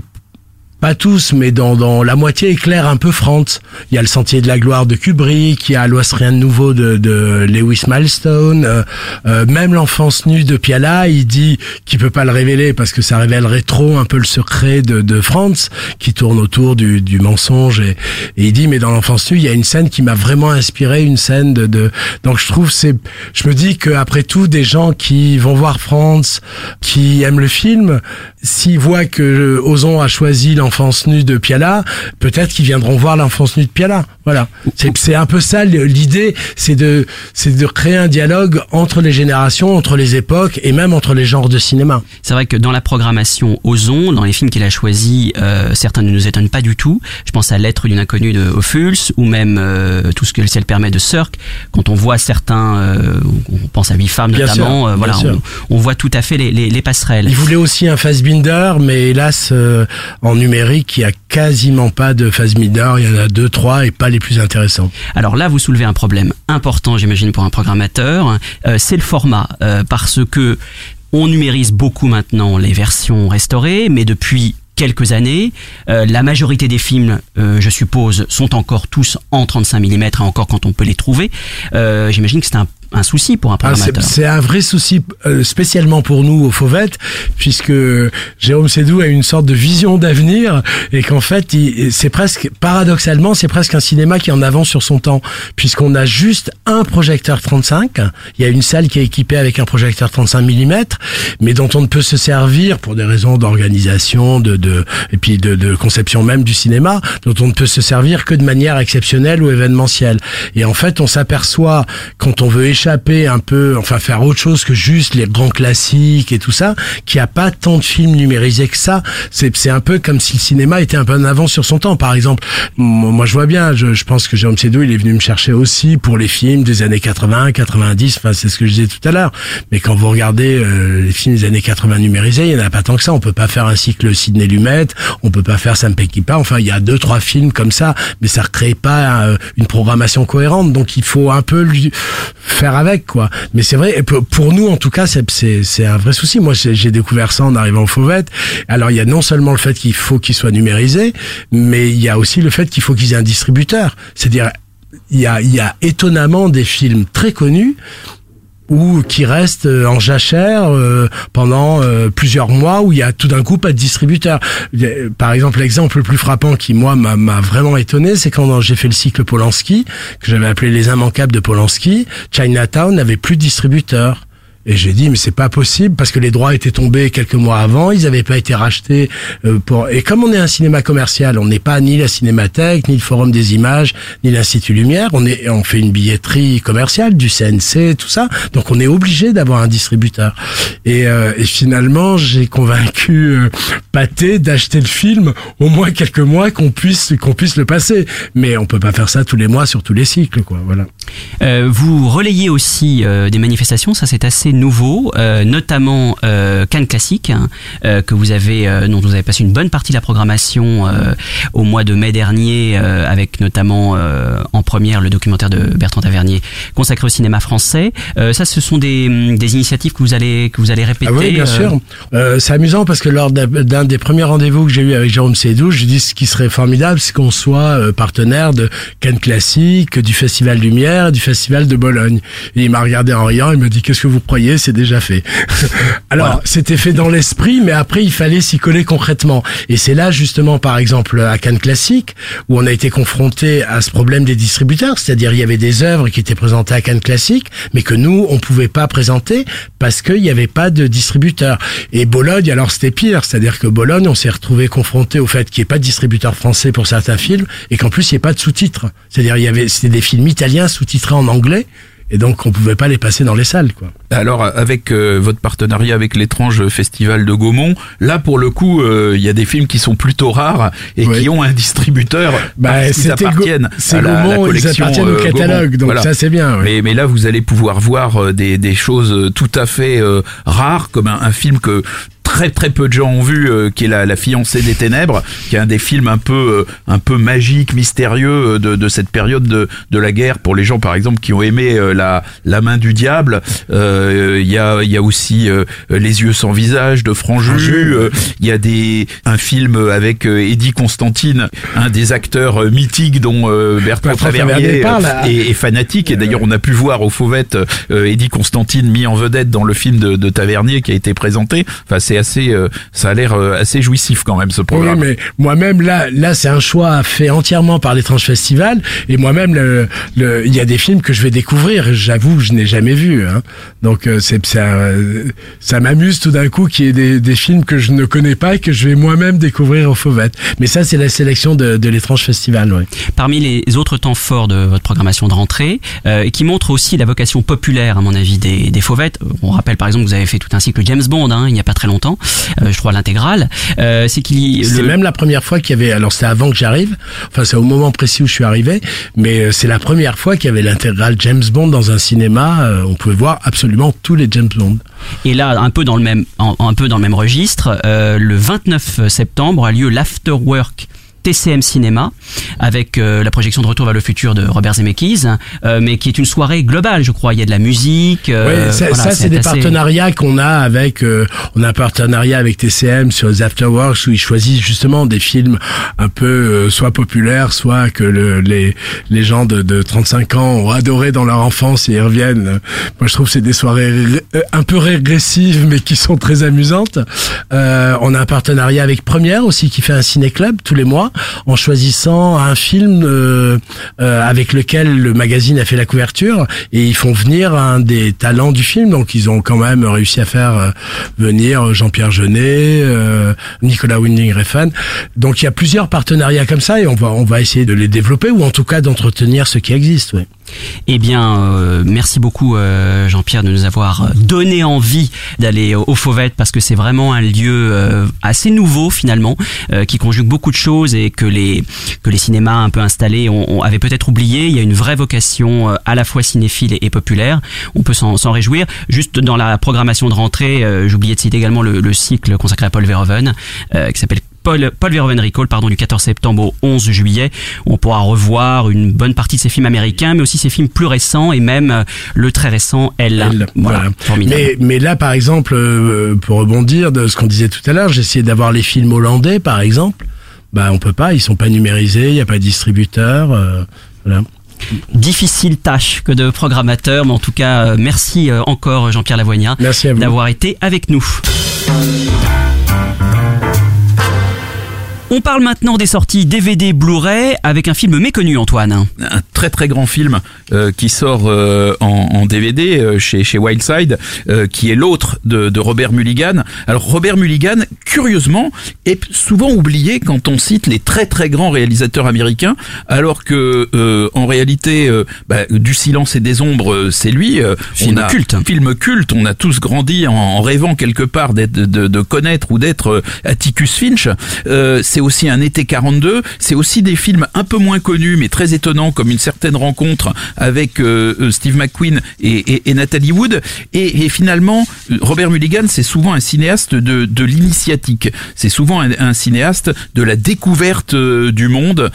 pas tous, mais dans, dans la moitié éclaire un peu France. Il y a le Sentier de la Gloire de Kubrick, il y a L'Ouest rien de nouveau de, de Lewis Milestone, euh, euh, même l'enfance nue de Piala, il dit qu'il peut pas le révéler parce que ça révélerait trop un peu le secret de, de France qui tourne autour du, du mensonge et, et il dit mais dans l'enfance nue il y a une scène qui m'a vraiment inspiré, une scène de, de... donc je trouve c'est, je me dis que après tout des gens qui vont voir France, qui aiment le film, s'ils voient que Ozon a choisi l'enfance nue de Piala, peut-être qu'ils viendront voir l'enfance nue de Piala. Voilà. C'est, un peu ça l'idée, c'est de, c'est de créer un dialogue entre les générations, entre les époques et même entre les genres de cinéma. C'est vrai que dans la programmation Ozon, dans les films qu'il a choisis, euh, certains ne nous étonnent pas du tout. Je pense à L'être d'une inconnue de Ophuls ou même euh, Tout ce que le ciel permet de Cirque. Quand on voit certains, euh, on pense à Huit femmes Bien notamment, sûr, euh, voilà, on, on voit tout à fait les, les, les passerelles. Il voulait aussi un Fassbinder, mais hélas, euh, en il y a quasiment pas de Fassbinder. Il y en a deux, trois, et pas les plus intéressants. Alors là, vous soulevez un problème important, j'imagine, pour un programmateur. Euh, c'est le format, euh, parce que on numérise beaucoup maintenant les versions restaurées, mais depuis quelques années, euh, la majorité des films, je suppose, sont encore tous en 35 mm, et encore quand on peut les trouver. J'imagine que c'est un un souci pour un Ah, c'est- programmateur. c'est un vrai souci, euh, spécialement pour nous au Fauvette, puisque Jérôme Sédou a une sorte de vision d'avenir et qu'en fait, c'est presque, paradoxalement, c'est presque un cinéma qui est en avance sur son temps, puisqu'on a juste un projecteur 35. Il y a une salle qui est équipée avec un projecteur 35 mm, mais dont on ne peut se servir pour des raisons d'organisation, de, de, et puis de, de conception même du cinéma, dont on ne peut se servir que de manière exceptionnelle ou événementielle. Et en fait, on s'aperçoit quand on veut échapper un peu, enfin faire autre chose que juste les grands classiques et tout ça, qu'il n'y a pas tant de films numérisés que ça. C'est c'est un peu comme si le cinéma était un peu en avance sur son temps. Par exemple, moi je vois bien, je, je pense que Jérôme Sédou, il est venu me chercher aussi pour les films des années 80, 90, enfin c'est ce que je disais tout à l'heure. Mais quand vous regardez euh, les films des années 80 numérisés, il n'y en a pas tant que ça. On peut pas faire un cycle Sidney Lumet, on peut pas faire Sam Peckinpah. Enfin, il y a deux, trois films comme ça, mais ça ne crée pas euh, une programmation cohérente. Donc il faut un peu lui faire avec, quoi. Mais c'est vrai, pour nous en tout cas, c'est- un vrai souci. Moi, j'ai découvert ça en arrivant au Fauvette. Alors il y a non seulement le fait qu'il faut qu'il soit numérisé, mais il y a aussi le fait qu'il faut qu'ils aient un distributeur. C'est-à-dire il y a étonnamment des films très connus ou qui restent euh, en jachère euh, pendant euh, plusieurs mois où il y a tout d'un coup pas de distributeur. Par exemple, l'exemple le plus frappant qui moi m'a vraiment étonné, c'est quand j'ai fait le cycle Polanski que j'avais appelé les immanquables de Polanski, Chinatown n'avait plus de distributeur. Et j'ai dit mais c'est pas possible parce que les droits étaient tombés quelques mois avant, ils n'avaient pas été rachetés euh, pour et comme on est un cinéma commercial, on n'est pas ni la Cinémathèque, ni le Forum des images, ni l'Institut Lumière, on est on fait une billetterie commerciale du CNC, tout ça. Donc on est obligé d'avoir un distributeur. Et, euh, et finalement, j'ai convaincu euh, Pathé d'acheter le film au moins quelques mois qu'on puisse qu'on puisse le passer. Mais on peut pas faire ça tous les mois sur tous les cycles quoi, voilà. Euh, vous relayez aussi euh, des manifestations, ça c'est assez nouveau, euh, notamment euh, Cannes Classique, hein, euh, que vous avez, dont vous avez passé une bonne partie de la programmation au mois de mai dernier, avec notamment en première le documentaire de Bertrand Tavernier consacré au cinéma français. Ça, ce sont des, hum, des initiatives que vous allez que vous allez répéter. Ah oui, bien sûr. C'est amusant parce que lors d'un- des premiers rendez-vous que j'ai eu avec Jérôme Sédou, je dis ce qui serait formidable, c'est qu'on soit partenaire de Cannes Classique, du Festival Lumière, du Festival de Bologne. Et il m'a regardé en riant, il me dit qu'est-ce que vous croyez, c'est déjà fait. [laughs] Alors, c'était fait dans l'esprit, mais après il fallait s'y coller concrètement. Et c'est là justement, par exemple, à Cannes Classique, où on a été confronté à ce problème des distributeurs, c'est-à-dire il y avait des œuvres qui étaient présentées à Cannes Classique, mais que nous on pouvait pas présenter parce qu'il n'y avait pas de distributeur. Et Bologne, alors c'était pire, c'est-à-dire que Bologne, on s'est retrouvé confronté au fait qu'il n'y ait pas de distributeur français pour certains films et qu'en plus il n'y ait pas de sous-titres. C'est-à-dire il y avait c'était des films italiens sous-titrés en anglais. Et donc on pouvait pas les passer dans les salles, quoi. Alors avec euh, votre partenariat avec l'étrange festival de Gaumont, là pour le coup, euh, il y a des films qui sont plutôt rares et Oui. qui ont un distributeur Bah, Go- appartiennent à la, la Gaumont, ils appartiennent au catalogue, Gaumont. donc ça, c'est bien, oui. Mais, mais là vous allez pouvoir voir euh, des, des choses euh, tout à fait euh, rares, comme un, un film que très très peu de gens ont vu, euh, qui est la, la fiancée des ténèbres, qui est un des films un peu euh, un peu magique, mystérieux euh, de, de cette période de, de la guerre. Pour les gens par exemple qui ont aimé euh, la la main du diable, euh, il y a il y a aussi euh, Les yeux sans visage de Franju. euh, Il y a des un film avec Eddie Constantine, un des acteurs mythiques dont euh, Bertrand Tavernier est, est fanatique. Et d'ailleurs on a pu voir au Fauvette euh, Eddie Constantine mis en vedette dans le film de, de Tavernier qui a été présenté. Enfin c'est assez euh, ça a l'air euh, assez jouissif quand même ce Oui, programme. mais moi-même là, là c'est un choix fait entièrement par l'étrange festival et moi-même le, le, il y a des films que je vais découvrir. J'avoue, je n'ai jamais vu. Hein. Donc euh, c'est ça, euh, ça m'amuse tout d'un coup qu'il y ait des, des films que je ne connais pas et que je vais moi-même découvrir au Fauvette. Mais ça, c'est la sélection de, de l'étrange festival. Ouais. Parmi les autres temps forts de votre programmation de rentrée, euh, et qui montre aussi la vocation populaire, à mon avis, des, des fauvettes. On rappelle par exemple que vous avez fait tout un cycle James Bond, hein, il n'y a pas très longtemps, euh, je crois l'intégrale. Euh, c'est qu'il y C'est le- même la première fois qu'il y avait. Alors c'était avant que j'arrive. Enfin c'est au moment précis où je suis arrivé. Mais euh, c'est la première fois qu'il y avait l'intégrale James Bond dans un cinéma. On pouvait voir absolument tous les James Bond. Et là, un peu dans le même, un peu dans le même registre, le 29 septembre a lieu l'Afterwork TCM Cinéma avec euh, la projection de Retour vers le futur de Robert Zemeckis, euh, mais qui est une soirée globale, je crois. Il y a de la musique. euh, Ouais, ça, voilà, ça, c'est des assez- partenariats qu'on a avec. euh, on a un partenariat avec TCM sur les afterworks où ils choisissent justement des films un peu euh, soit populaires, soit que le, les les gens de, de 35 ans ont adoré dans leur enfance et ils reviennent. Moi, je trouve que c'est des soirées ré- un peu régressives, mais qui sont très amusantes. Euh, on a un partenariat avec Première aussi qui fait un ciné club tous les mois en choisissant un film euh, euh, avec lequel le magazine a fait la couverture et ils font venir un des talents du film. Donc ils ont quand même réussi à faire euh, venir Jean-Pierre Jeunet, euh, Nicolas Winding Refn. Donc il y a plusieurs partenariats comme ça et on va on va essayer de les développer ou en tout cas d'entretenir ce qui existe. Ouais. Eh bien, euh, merci beaucoup euh, Jean-Pierre de nous avoir donné envie d'aller au, au Fauvette parce que c'est vraiment un lieu euh, assez nouveau finalement qui conjugue beaucoup de choses et que les que les cinémas un peu installés ont, ont- avaient peut-être oublié. Il y a une vraie vocation à la fois cinéphile et, populaire. On peut s'en réjouir. Juste dans la programmation de rentrée, j'oubliais de citer également le, le cycle consacré à Paul Verhoeven qui s'appelle Paul, Paul Verhoeven Recall, pardon, du 14 septembre au 11 juillet. où On pourra revoir une bonne partie de ses films américains, mais aussi ses films plus récents et même euh, le très récent Elle. Elle, Voilà, voilà. formidable. Mais, mais là, par exemple, euh, pour rebondir de ce qu'on disait tout à l'heure, j'ai essayé d'avoir les films hollandais, par exemple. Bah, on peut pas, ils sont pas numérisés, il y a pas de distributeur. euh, voilà. Difficile tâche que de programmateur, mais en tout cas, euh, merci euh, encore Jean-Pierre Lavoignat d'avoir été avec nous. On parle maintenant des sorties DVD Blu-ray avec un film méconnu, Antoine. un très très grand film euh, qui sort euh, en, en DVD euh, chez, chez Wildside, euh, qui est l'autre de, de Robert Mulligan. Alors Robert Mulligan, curieusement, est souvent oublié quand on cite les très très grands réalisateurs américains, alors que euh, en réalité, euh, bah, du silence et des ombres, c'est lui. Euh, Film on a- culte. Film culte. On a tous grandi en, en rêvant quelque part d'être, de, de connaître ou d'être Atticus Finch. Euh, c'est aussi un été 42. C'est aussi des films un peu moins connus mais très étonnants comme une certaine rencontre avec euh, euh, Steve McQueen et, et, Nathalie Wood. Et, finalement, Robert Mulligan, c'est souvent un cinéaste de, l'initiatique. C'est souvent un, cinéaste de la découverte euh, du monde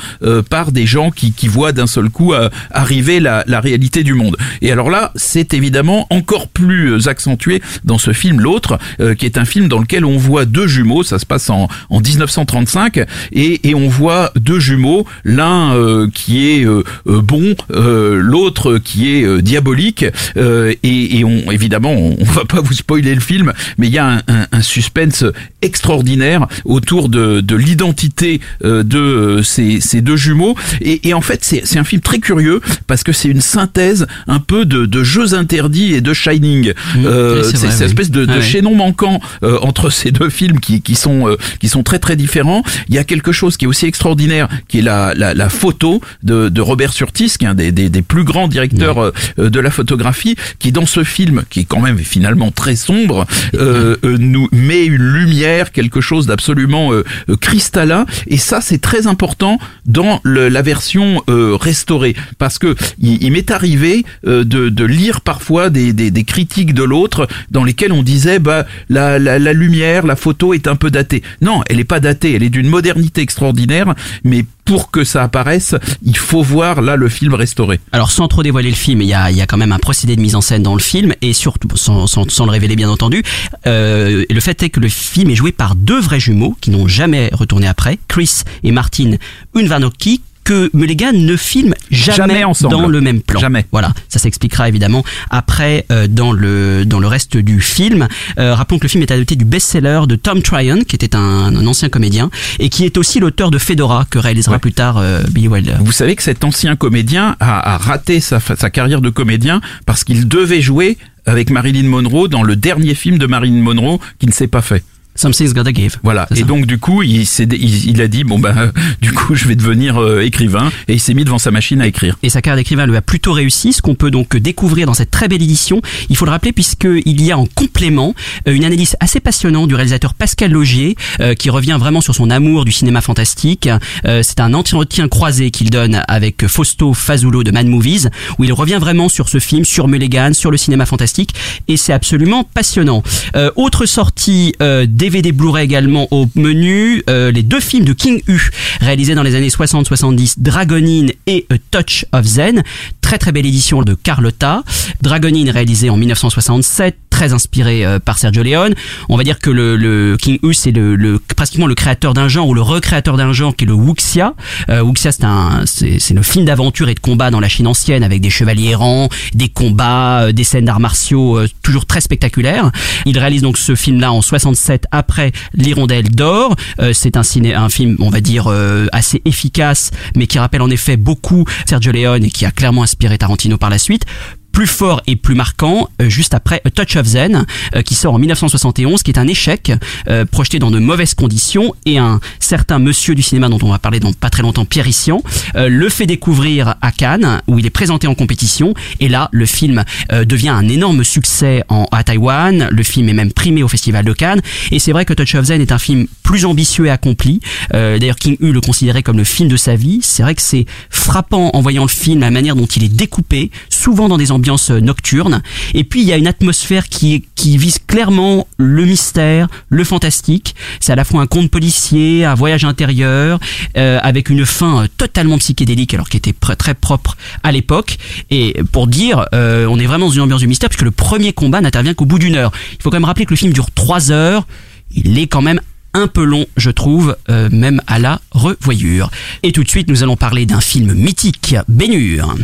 par des gens qui, voient d'un seul coup arriver la, réalité du monde. Et alors là, c'est évidemment encore plus accentué dans ce film L'autre, qui est un film dans lequel on voit deux jumeaux, ça se passe en 1935, et, et on voit deux jumeaux, l'un euh, qui est euh, euh, bon, euh, l'autre qui est euh, diabolique, euh, et, et on, évidemment, on, on va pas vous spoiler le film, mais il y a un, un- un suspense extraordinaire autour de, de l'identité euh, de ces, ces deux jumeaux, et, et en fait, c'est un film très curieux parce que c'est une synthèse un peu de, de jeux interdits et de Shining. Mmh, Euh, c'est cette oui. espèce de, de Ah ouais. chaînon manquant euh, entre ces deux films qui, qui sont euh, qui sont très très différents. Il y a quelque chose qui est aussi extraordinaire, qui est la, la, la photo de, de Robert Surtees, qui est un des, des, des plus grands directeurs euh, euh, de la photographie, qui dans ce film, qui est quand même finalement très sombre, euh, euh, nous met une lumière, quelque chose d'absolument euh, cristallin. Et ça, c'est très important dans le- la version euh, restaurée, parce que il, il m'est arrivé euh, de, de lire parfois des, des, des critiques de l'autre dans lesquelles on disait bah la, la, la lumière, la photo est un peu datée. Non, elle est pas datée, elle est d'une modernité extraordinaire, mais pour que ça apparaisse, il faut voir là le film restauré. Alors sans trop dévoiler le film, il y a, y a quand même un procédé de mise en scène dans le film et surtout sans, sans, sans le révéler bien entendu. Euh, le fait est que le film est joué par deux vrais jumeaux qui n'ont jamais retourné après, Chris et Martin Unvanocki que Mulligan ne filme jamais, Jamais ensemble. dans le même plan. Jamais. Voilà, ça s'expliquera évidemment après euh, dans le dans le reste du film. Euh, rappelons que le film est adapté du best-seller de Tom Tryon, qui était un, un ancien comédien et qui est aussi l'auteur de Fedora, que réalisera Ouais. plus tard euh, Billy Wilder. Vous savez que cet ancien comédien a, a raté sa, sa carrière de comédien parce qu'il devait jouer avec Marilyn Monroe dans le dernier film de Marilyn Monroe qui ne s'est pas fait. Something's Gotta Give. Voilà. Et donc du coup, il, il, il a dit bon ben euh, [laughs] du coup je vais devenir euh, écrivain et il s'est mis devant sa machine à écrire. et sa carrière d'écrivain lui a plutôt réussi, ce qu'on peut donc découvrir dans cette très belle édition. Il faut le rappeler puisqu'il y a en complément euh, une analyse assez passionnante du réalisateur Pascal Logier euh, qui revient vraiment sur son amour du cinéma fantastique. Euh, C'est un entretien croisé qu'il donne avec Fausto Fazulo de Mad Movies où il revient vraiment sur ce film, sur Mulligan, sur le cinéma fantastique et c'est absolument passionnant. Euh, autre sortie euh, DVD Blu-ray également au menu. Euh, les deux films de King Hu, réalisés dans les années 60-70, Dragonin et A Touch of Zen. Très très belle édition de Carlotta. Dragonin réalisé en 1967, très inspiré euh, par Sergio Leone. On va dire que le, King Hu c'est le, le pratiquement le créateur d'un genre ou le recréateur d'un genre qui est le wuxia. Euh, wuxia c'est un c'est le film d'aventure et de combat dans la Chine ancienne avec des chevaliers errants, des combats, euh, des scènes d'arts martiaux toujours très spectaculaires. Il réalise donc ce film là en 67 après l'Hirondelle d'or. C'est un ciné un film on va dire assez efficace mais qui rappelle en effet beaucoup Sergio Leone et qui a clairement inspiré Tarantino par la suite plus fort et plus marquant euh, juste après Touch of Zen euh, qui sort en 1971 qui est un échec euh, projeté dans de mauvaises conditions et un certain monsieur du cinéma dont on va parler dans pas très longtemps Pierre Issian le fait découvrir à Cannes où il est présenté en compétition et là le film devient un énorme succès en, à Taïwan le film est même primé au festival de Cannes et c'est vrai que Touch of Zen est un film plus ambitieux et accompli. D'ailleurs King Hu le considérait comme le film de sa vie. C'est vrai que c'est frappant en voyant le film la manière dont il est découpé souvent dans des euh, nocturnes et puis il y a une atmosphère qui qui vise clairement le mystère le fantastique. C'est à la fois un conte policier un voyage intérieur euh, avec une fin euh, totalement psychédélique alors qui était pr- très propre à l'époque. Et pour dire euh, on est vraiment dans une ambiance du mystère puisque le premier combat n'intervient qu'au bout d'une heure. Il faut quand même rappeler que le film dure trois heures. Il est quand même un peu long, je trouve, même à la revoyure. Et tout de suite, nous allons parler d'un film mythique, Bénure.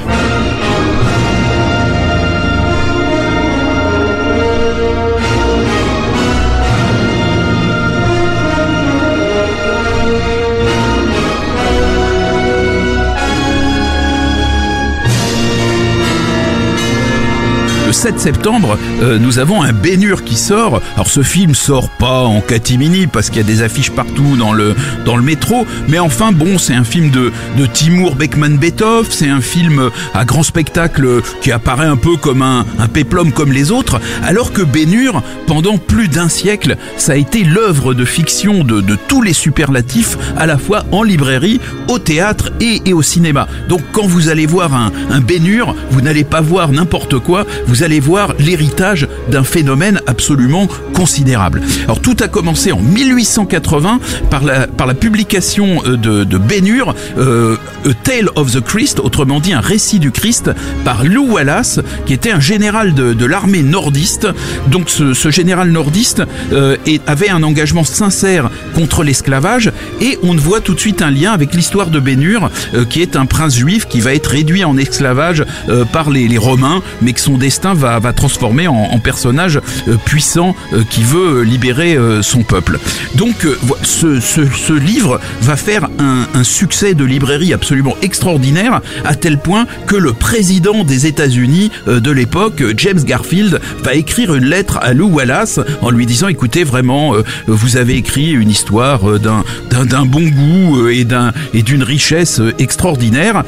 Le 7 septembre, euh, nous avons un Bénur qui sort. Alors ce film sort pas en catimini parce qu'il y a des affiches partout dans le dans le métro, mais enfin bon, c'est un film de de Timur Bekman-Betov, c'est un film à grand spectacle qui apparaît un peu comme un un péplum comme les autres, alors que Bénur, pendant plus d'un siècle, ça a été l'œuvre de fiction de de tous les superlatifs, à la fois en librairie, au théâtre et, et au cinéma. Donc quand vous allez voir un, un Bénur, vous n'allez pas voir n'importe quoi, allez voir l'héritage d'un phénomène absolument considérable. Alors tout a commencé en 1880 par la, par la publication euh, de, de Bénur, euh, A Tale of the Christ, autrement dit un récit du Christ, par Lou Wallace, qui était un général de, l'armée nordiste. Donc ce, général nordiste euh, avait un engagement sincère contre l'esclavage et on voit tout de suite un lien avec l'histoire de Bénur, euh, qui est un prince juif qui va être réduit en esclavage euh, par les, les Romains, mais que son destin va, transformer en, personnage euh, puissant euh, qui veut euh, libérer son peuple. Donc ce, livre va faire un, succès de librairie absolument extraordinaire, à tel point que le président des États-Unis de l'époque, James Garfield, va écrire une lettre à Lou Wallace en lui disant écoutez vraiment vous avez écrit une histoire d'un bon goût et d'un et d'une richesse extraordinaire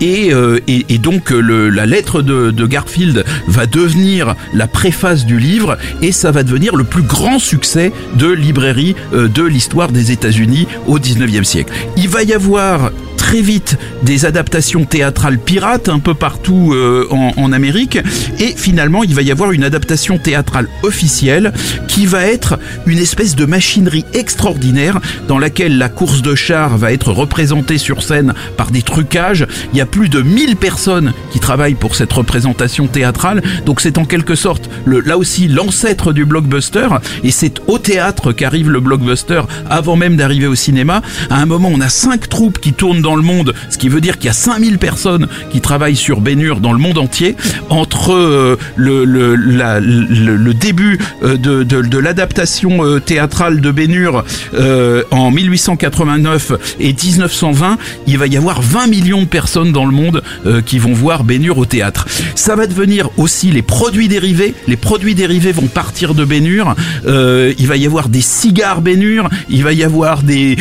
et, donc la lettre de Garfield va devenir la préface du livre et ça va devenir le plus grand succès de librairie euh, de l'histoire des États-Unis au 19e siècle. Il va y avoir très vite des adaptations théâtrales pirates un peu partout euh, en, Amérique et finalement il va y avoir une adaptation théâtrale officielle qui va être une espèce de machinerie extraordinaire dans laquelle la course de chars va être représentée sur scène par des trucages. Il y a plus de 1000 personnes qui travaillent pour cette représentation théâtrale donc c'est en quelque sorte le, là aussi l'ancêtre du blockbuster et c'est au théâtre qu'arrive le blockbuster avant même d'arriver au cinéma. À un moment on a cinq troupes qui tournent dans le monde, ce qui veut dire qu'il y a 5000 personnes qui travaillent sur Bénur dans le monde entier. Entre euh, le, début euh, de, l'adaptation euh, théâtrale de Bénur en 1889 et 1920, il va y avoir 20 millions de personnes dans le monde qui vont voir Bénur au théâtre. Ça va devenir aussi les produits dérivés. Les produits dérivés vont partir de Bénur. Il va y avoir des cigares Bénur, il va y avoir des,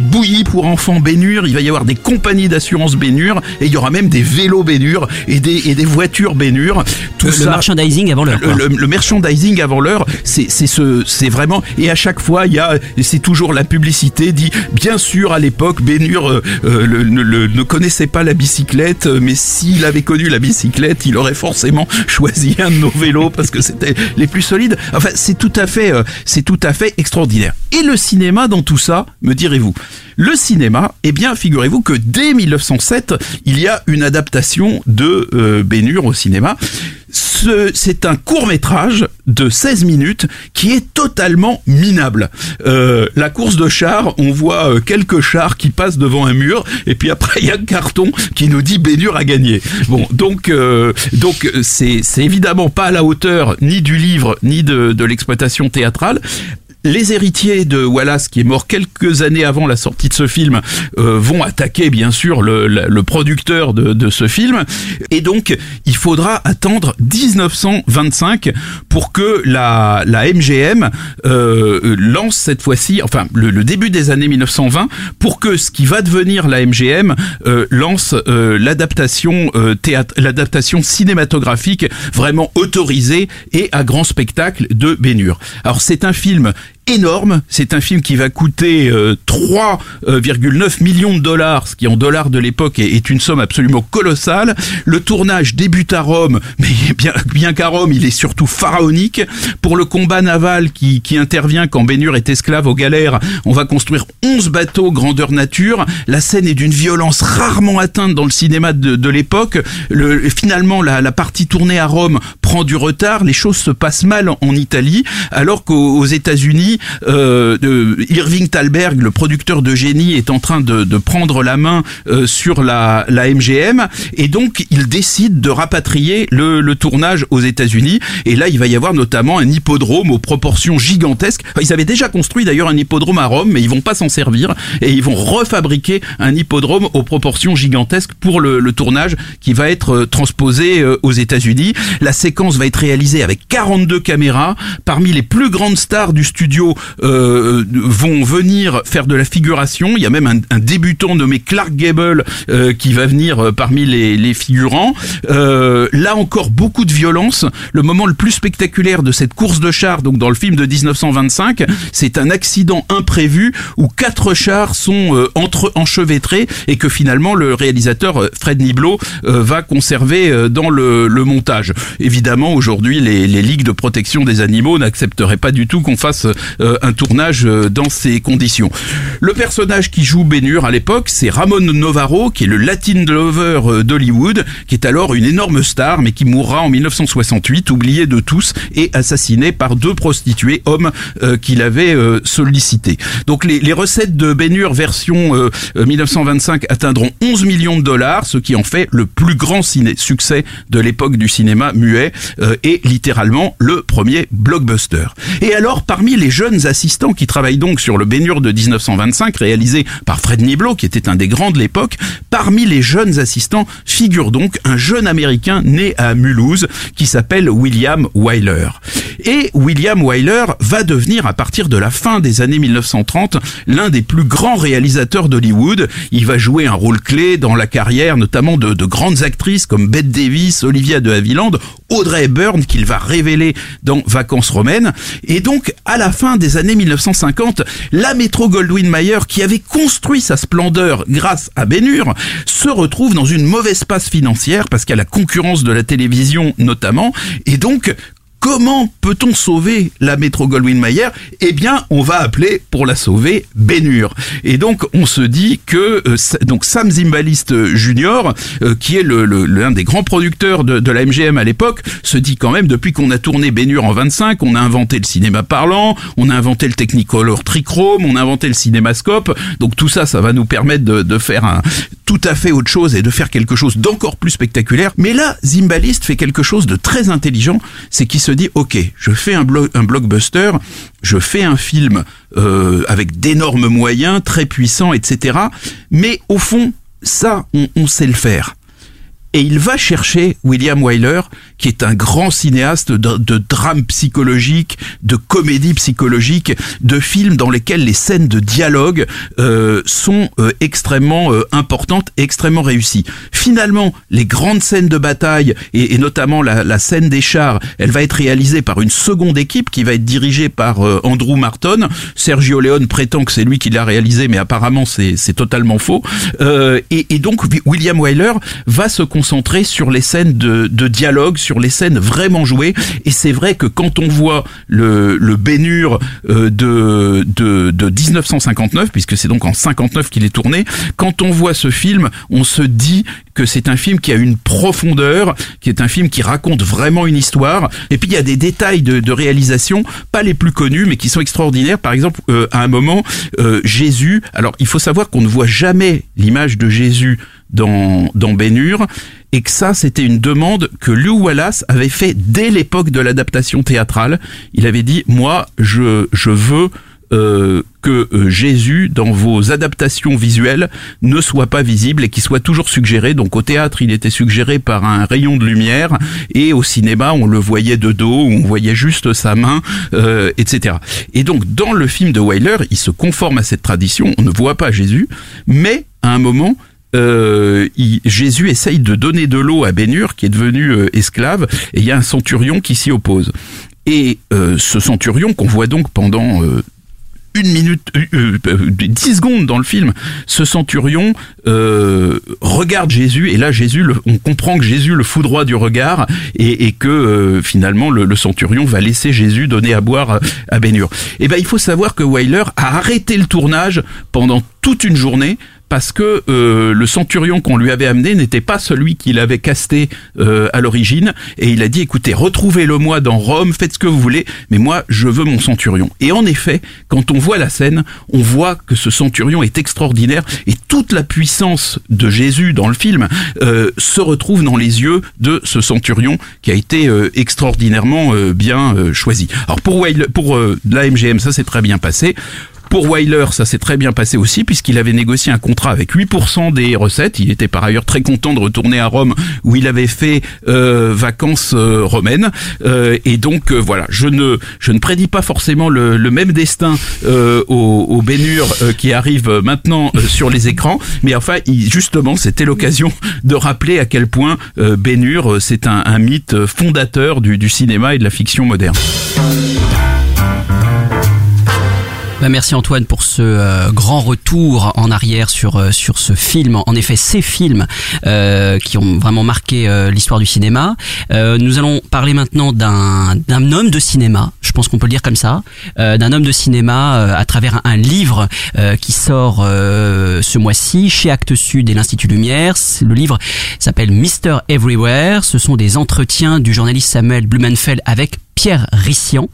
bouillies pour enfants Bénur, va y avoir des compagnies d'assurance Bénure et il y aura même des vélos Bénure et des, et des voitures Bénure. Tout Le, ça, le merchandising avant l'heure. le, quoi. le- le merchandising avant l'heure, c'est c'est ce c'est vraiment et à chaque fois il y a c'est toujours la publicité dit bien sûr à l'époque Bénure euh, euh, le- le- le- ne connaissait pas la bicyclette euh, mais s'il avait connu la bicyclette il aurait forcément [laughs] choisi un de nos vélos parce que c'était les plus solides. Enfin c'est tout à fait euh, c'est tout à fait extraordinaire. Et le cinéma dans tout ça me direz-vous? Le cinéma, eh bien, figurez-vous que dès 1907, il y a une adaptation de euh, Bénure au cinéma. Ce- C'est un court métrage de 16 minutes qui est totalement minable. Euh, la course de chars, on voit euh, quelques chars qui passent devant un mur et puis après [laughs] il y a un carton qui nous dit Bénure a gagné. Bon, donc euh, donc c'est c'est évidemment pas à la hauteur ni du livre ni de, de l'exploitation théâtrale. Les héritiers de Wallace, qui est mort quelques années avant la sortie de ce film, euh, vont attaquer bien sûr le, le- le producteur de, de ce film. Et donc, il faudra attendre 1925 pour que la, la MGM euh, lance cette fois-ci, enfin le, le début des années 1920, pour que ce qui va devenir la MGM euh, lance euh, l'adaptation euh, théâtre, l'adaptation cinématographique vraiment autorisée et à grand spectacle de Bénure. Alors c'est un film énorme. C'est un film qui va coûter euh, 3,9 millions de dollars, ce qui en dollars de l'époque est, une somme absolument colossale. Le tournage débute à Rome, [laughs] mais bien, bien qu'à Rome, il est surtout pharaonique. Pour le combat naval qui, qui intervient quand Bénure est esclave aux galères, on va construire 11 bateaux grandeur nature. La scène est d'une violence rarement atteinte dans le cinéma de, de l'époque. Le, finalement, la, la partie tournée à Rome prend du retard. Les choses se passent mal en, Italie, alors qu'aux aux Euh, Irving Thalberg, le producteur de génie, est en train de, de prendre la main euh, sur la, la MGM, et donc il décide de rapatrier le, le tournage aux États-Unis. Et là, il va y avoir notamment un hippodrome aux proportions gigantesques. Ils avaient déjà construit d'ailleurs un hippodrome à Rome, mais ils vont pas s'en servir et ils vont refabriquer un hippodrome aux proportions gigantesques pour le, le tournage qui va être euh, transposé euh, aux États-Unis. La séquence va être réalisée avec 42 caméras. Parmi les plus grandes stars du studio euh, vont venir faire de la figuration. Il y a même un, un débutant nommé Clark Gable euh, qui va venir euh, parmi les, les figurants. Euh, là encore, beaucoup de violence. Le moment le plus spectaculaire de cette course de chars, donc dans le film de 1925, c'est un accident imprévu où quatre chars sont euh, entre enchevêtrés et que finalement le réalisateur Fred Niblo va conserver dans le, le montage. Évidemment, aujourd'hui, les, les ligues de protection des animaux n'accepteraient pas du tout qu'on fasse un tournage euh, dans ces conditions. Le personnage qui joue Bénure à l'époque, c'est Ramon Novaro, qui est le Latin lover euh, d'Hollywood, qui est alors une énorme star, mais qui mourra en 1968, oublié de tous et assassiné par deux prostituées hommes euh, qu'il avait euh, sollicités. Donc les, les recettes de Bénure version euh, euh, 1925 atteindront 11 millions de dollars, ce qui en fait le plus grand ciné succès de l'époque du cinéma muet euh, et littéralement le premier blockbuster. Et alors, parmi les jeunes assistants qui travaillent donc sur le Bénure de 1925, réalisé par Fred Niblo, qui était un des grands de l'époque, parmi les jeunes assistants figure donc un jeune américain né à Mulhouse qui s'appelle William Wyler. Et William Wyler va devenir, à partir de la fin des années 1930, l'un des plus grands réalisateurs d'Hollywood. Il va jouer un rôle clé dans la carrière, notamment de, de grandes actrices comme Bette Davis, Olivia de Havilland, Audrey Hepburn, qu'il va révéler dans Vacances romaines. Et donc, à la fin des années 1950, la Metro Goldwyn Mayer, qui avait construit sa splendeur grâce à Bénure, se retrouve dans une mauvaise passe financière parce a la concurrence de la télévision notamment. Et donc, Comment peut-on sauver la métro Goldwyn Mayer Eh bien, on va appeler pour la sauver Bénure. Et donc, on se dit que euh, donc Sam Zimbalist euh, Jr., euh, qui est l'un des grands producteurs de, la MGM à l'époque, se dit quand même depuis qu'on a tourné Bénure en 25, on a inventé le cinéma parlant, on a inventé le Technicolor trichrome, on a inventé le cinémascope. Donc tout ça, ça va nous permettre de, de faire un tout à fait autre chose et de faire quelque chose d'encore plus spectaculaire. Mais là, Zimbalist fait quelque chose de très intelligent, c'est qu'il se dit, ok, je fais un, blo- un blockbuster, je fais un film euh, avec d'énormes moyens, très puissants, etc. Mais au fond, ça, on sait le faire. Et il va chercher William Wyler, qui est un grand cinéaste de, de drame psychologique, de comédie psychologique, de films dans lesquels les scènes de dialogue euh, sont euh, extrêmement euh, importantes extrêmement réussies. Finalement, les grandes scènes de bataille, et, et notamment la, la, scène des chars, elle va être réalisée par une seconde équipe qui va être dirigée par euh, Andrew Marton. Sergio Leone prétend que c'est lui qui l'a réalisé, mais apparemment c'est totalement faux. Euh, et, et, donc William Wyler va se concentrer sur les scènes de, dialogue, sur les scènes vraiment jouées. Et c'est vrai que quand on voit le, le Bénur euh, de, de, de 1959, puisque c'est donc en 59 qu'il est tourné, quand on voit ce film, on se dit que c'est un film qui a une profondeur, qui est un film qui raconte vraiment une histoire. Et puis il y a des détails de, de réalisation, pas les plus connus, mais qui sont extraordinaires. Par exemple, euh, à un moment, euh, Jésus. Alors il faut savoir qu'on ne voit jamais l'image de Jésus dans, dans Bénur, et que ça, c'était une demande que Lew Wallace avait fait dès l'époque de l'adaptation théâtrale. Il avait dit, moi, je, je veux euh, que euh, Jésus, dans vos adaptations visuelles, ne soit pas visible et qu'il soit toujours suggéré. Donc au théâtre, il était suggéré par un rayon de lumière et au cinéma, on le voyait de dos, on voyait juste sa main, euh, etc. Et donc dans le film de Wyler, il se conforme à cette tradition. On ne voit pas Jésus, mais à un moment, euh, Jésus essaye de donner de l'eau à Bénur, qui est devenu euh, esclave, et il y a un centurion qui s'y oppose. Et euh, ce centurion, qu'on voit donc pendant euh, une minute, euh, dix secondes dans le film, ce centurion euh, regarde Jésus et là Jésus, le, on comprend que Jésus le foudroie du regard et, que euh, finalement le, le, centurion va laisser Jésus donner à boire à Bénur. Et eh ben il faut savoir que Weiler a arrêté le tournage pendant toute une journée parce que euh, le centurion qu'on lui avait amené n'était pas celui qu'il avait casté euh, à l'origine. Et il a dit écoutez retrouvez-le moi dans Rome faites ce que vous voulez mais moi je veux mon centurion. Et en effet quand on voit la scène on voit que ce centurion est extraordinaire et toute la puissance de Jésus dans le film euh, se retrouve dans les yeux de ce centurion qui a été extraordinairement bien choisi. Alors pour pour la MGM ça s'est très bien passé pour Weiler, ça s'est très bien passé aussi puisqu'il avait négocié un contrat avec 8% des recettes. Il était par ailleurs très content de retourner à Rome où il avait fait euh, vacances euh, romaines. Euh, et donc voilà, je ne je ne prédis pas forcément le, le même destin au, au Bénur qui arrive maintenant sur les écrans, mais enfin il, justement c'était l'occasion de rappeler à quel point Bénur c'est un, un, mythe fondateur du, du cinéma et de la fiction moderne. Bah merci Antoine pour ce euh, grand retour en arrière sur euh, sur ce film. En effet, ces films euh, qui ont vraiment marqué l'histoire du cinéma. Nous allons parler maintenant d'un d'un homme de cinéma. Je pense qu'on peut le dire comme ça, d'un homme de cinéma à travers un, un livre qui sort ce mois-ci chez Actes Sud et l'Institut Lumière. Le livre s'appelle Mister Everywhere. Ce sont des entretiens du journaliste Samuel Blumenfeld avec Pierre Rissian,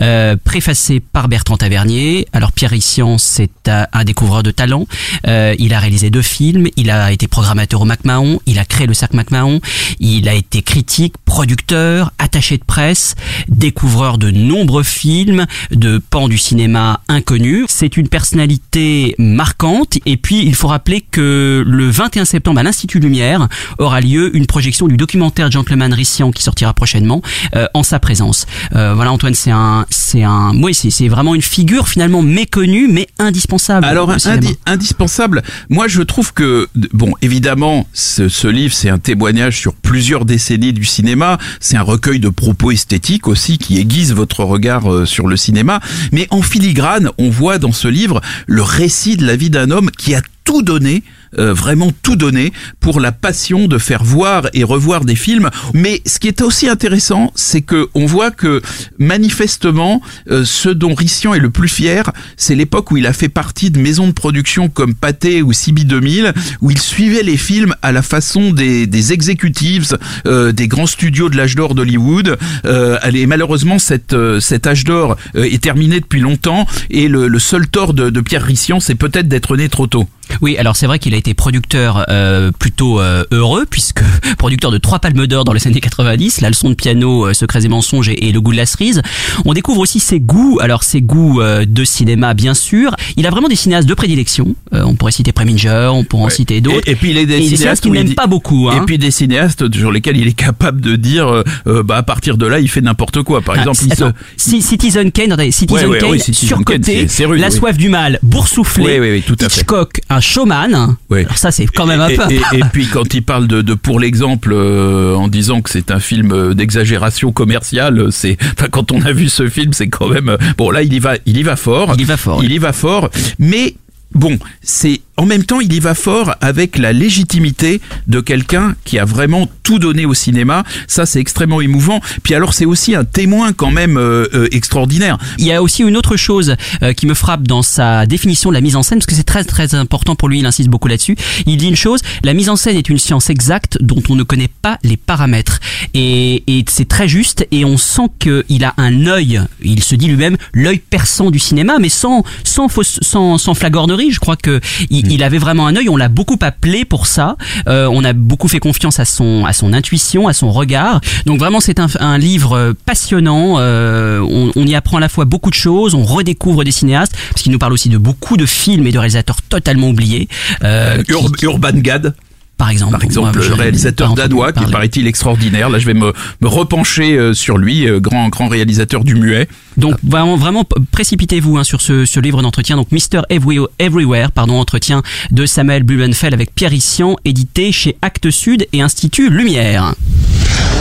euh, préfacé par Bertrand Tavernier. Alors Pierre Rissian, c'est un, découvreur de talent. Euh, il a réalisé deux films, il a été programmateur au MacMahon, il a créé le Cercle MacMahon, il a été critique, producteur, attaché de presse, découvreur de nombreux films, de pans du cinéma inconnus. C'est une personnalité marquante. Et puis, il faut rappeler que le 21 septembre, à l'Institut Lumière, aura lieu une projection du documentaire Gentleman Rissian qui sortira prochainement euh, en sa présence. Euh, voilà Antoine, c'est un, c'est un, oui, c'est vraiment une figure finalement méconnue mais indispensable. Alors indi indispensable. Moi, je trouve que bon, évidemment, ce, ce livre c'est un témoignage sur plusieurs décennies du cinéma. C'est un recueil de propos esthétiques aussi qui aiguise votre regard euh, sur le cinéma. Mais en filigrane, on voit dans ce livre le récit de la vie d'un homme qui a tout donné, euh, vraiment tout donné pour la passion de faire voir et revoir des films. Mais ce qui est aussi intéressant, c'est que on voit que manifestement, euh, ce dont Rissian est le plus fier, c'est l'époque où il a fait partie de maisons de production comme Pathé ou CB 2000, où il suivait les films à la façon des, des executives euh, des grands studios de l'âge d'or d'Hollywood. Euh, et malheureusement, cette, euh, cet âge d'or euh, est terminé depuis longtemps, et le, le seul tort de, de Pierre Rissian, c'est peut-être d'être né trop tôt. Oui, alors c'est vrai qu'il a été producteur euh, plutôt euh, heureux, puisque [laughs] producteur de trois palmes d'or dans les années 90, la leçon de piano, euh, Secrets et mensonges et, et, Le goût de la cerise. On découvre aussi ses goûts, alors ses goûts euh, de cinéma bien sûr. Il a vraiment des cinéastes de prédilection. Euh, on pourrait citer Preminger, on pourrait en citer d'autres. Et, et, puis il est des et cinéastes, cinéastes qu'il n'aime dit- pas beaucoup. Hein. Et puis des cinéastes sur lesquels il est capable de dire, bah à partir de là, il fait n'importe quoi. Par Ah, exemple, il se- Si- Citizen Kane, Citizen Ouais, ouais, Kane, surcoté, La soif du mal, boursouflé, Oui, oui, oui, tout à fait. Hitchcock, un showman. Alors ça, c'est quand même un et, peu. et- et puis quand il parle de, de pour l'exemple euh, en disant que c'est un film euh, d'exagération commerciale, c'est enfin quand on a vu ce film, c'est quand même euh, bon là il y va il y va fort. Il y va fort. Il y va fort, mais bon, c'est en même temps il y va fort avec la légitimité de quelqu'un qui a vraiment tout donné au cinéma. Ça c'est extrêmement émouvant. Puis alors c'est aussi un témoin quand même euh, euh, extraordinaire. Il y a aussi une autre chose euh, qui me frappe dans sa définition de la mise en scène, parce que c'est très très important pour lui, il insiste beaucoup là-dessus. Il dit une chose, la mise en scène est une science exacte dont on ne connaît pas les paramètres. Et, et c'est très juste, et on sent qu'il a un œil, il se dit lui-même, l'œil perçant du cinéma, mais sans, sans, fausse, sans, sans flagornerie. Je crois que il, il avait vraiment un œil, on l'a beaucoup appelé pour ça, Euh, on a beaucoup fait confiance à son, à son intuition, à son regard. Donc vraiment c'est un, un livre passionnant, euh, on, on y apprend à la fois beaucoup de choses, on redécouvre des cinéastes, parce qu'il nous parle aussi de beaucoup de films et de réalisateurs totalement oubliés. Euh, qui- Urban Gad. Par exemple. Par exemple, le réalisateur danois qui paraît-il extraordinaire. Là, je vais me, me repencher euh, sur lui, euh, grand grand réalisateur du muet. Donc vraiment, précipitez-vous hein, sur ce, ce livre d'entretien. Donc Mr. Every- Everywhere, pardon, entretien de Samuel Blumenfeld avec Pierre Issian, édité chez Actes Sud et Institut Lumière.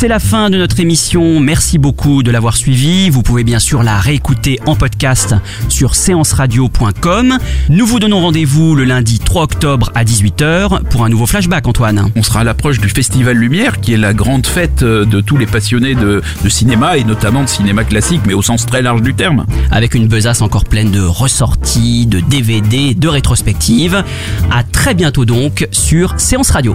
C'est la fin de notre émission. Merci beaucoup de l'avoir suivi. Vous pouvez bien sûr la réécouter en podcast sur séanceradio.com. Nous vous donnons rendez-vous le lundi 3 octobre à 18h pour un nouveau flashback, Antoine. On sera à l'approche du Festival Lumière, qui est la grande fête euh, de tous les passionnés de, de cinéma et notamment de cinéma classique, mais au sens très large du terme. Avec une besace encore pleine de ressorties, de DVD, de rétrospectives. À très bientôt donc sur Séance Radio.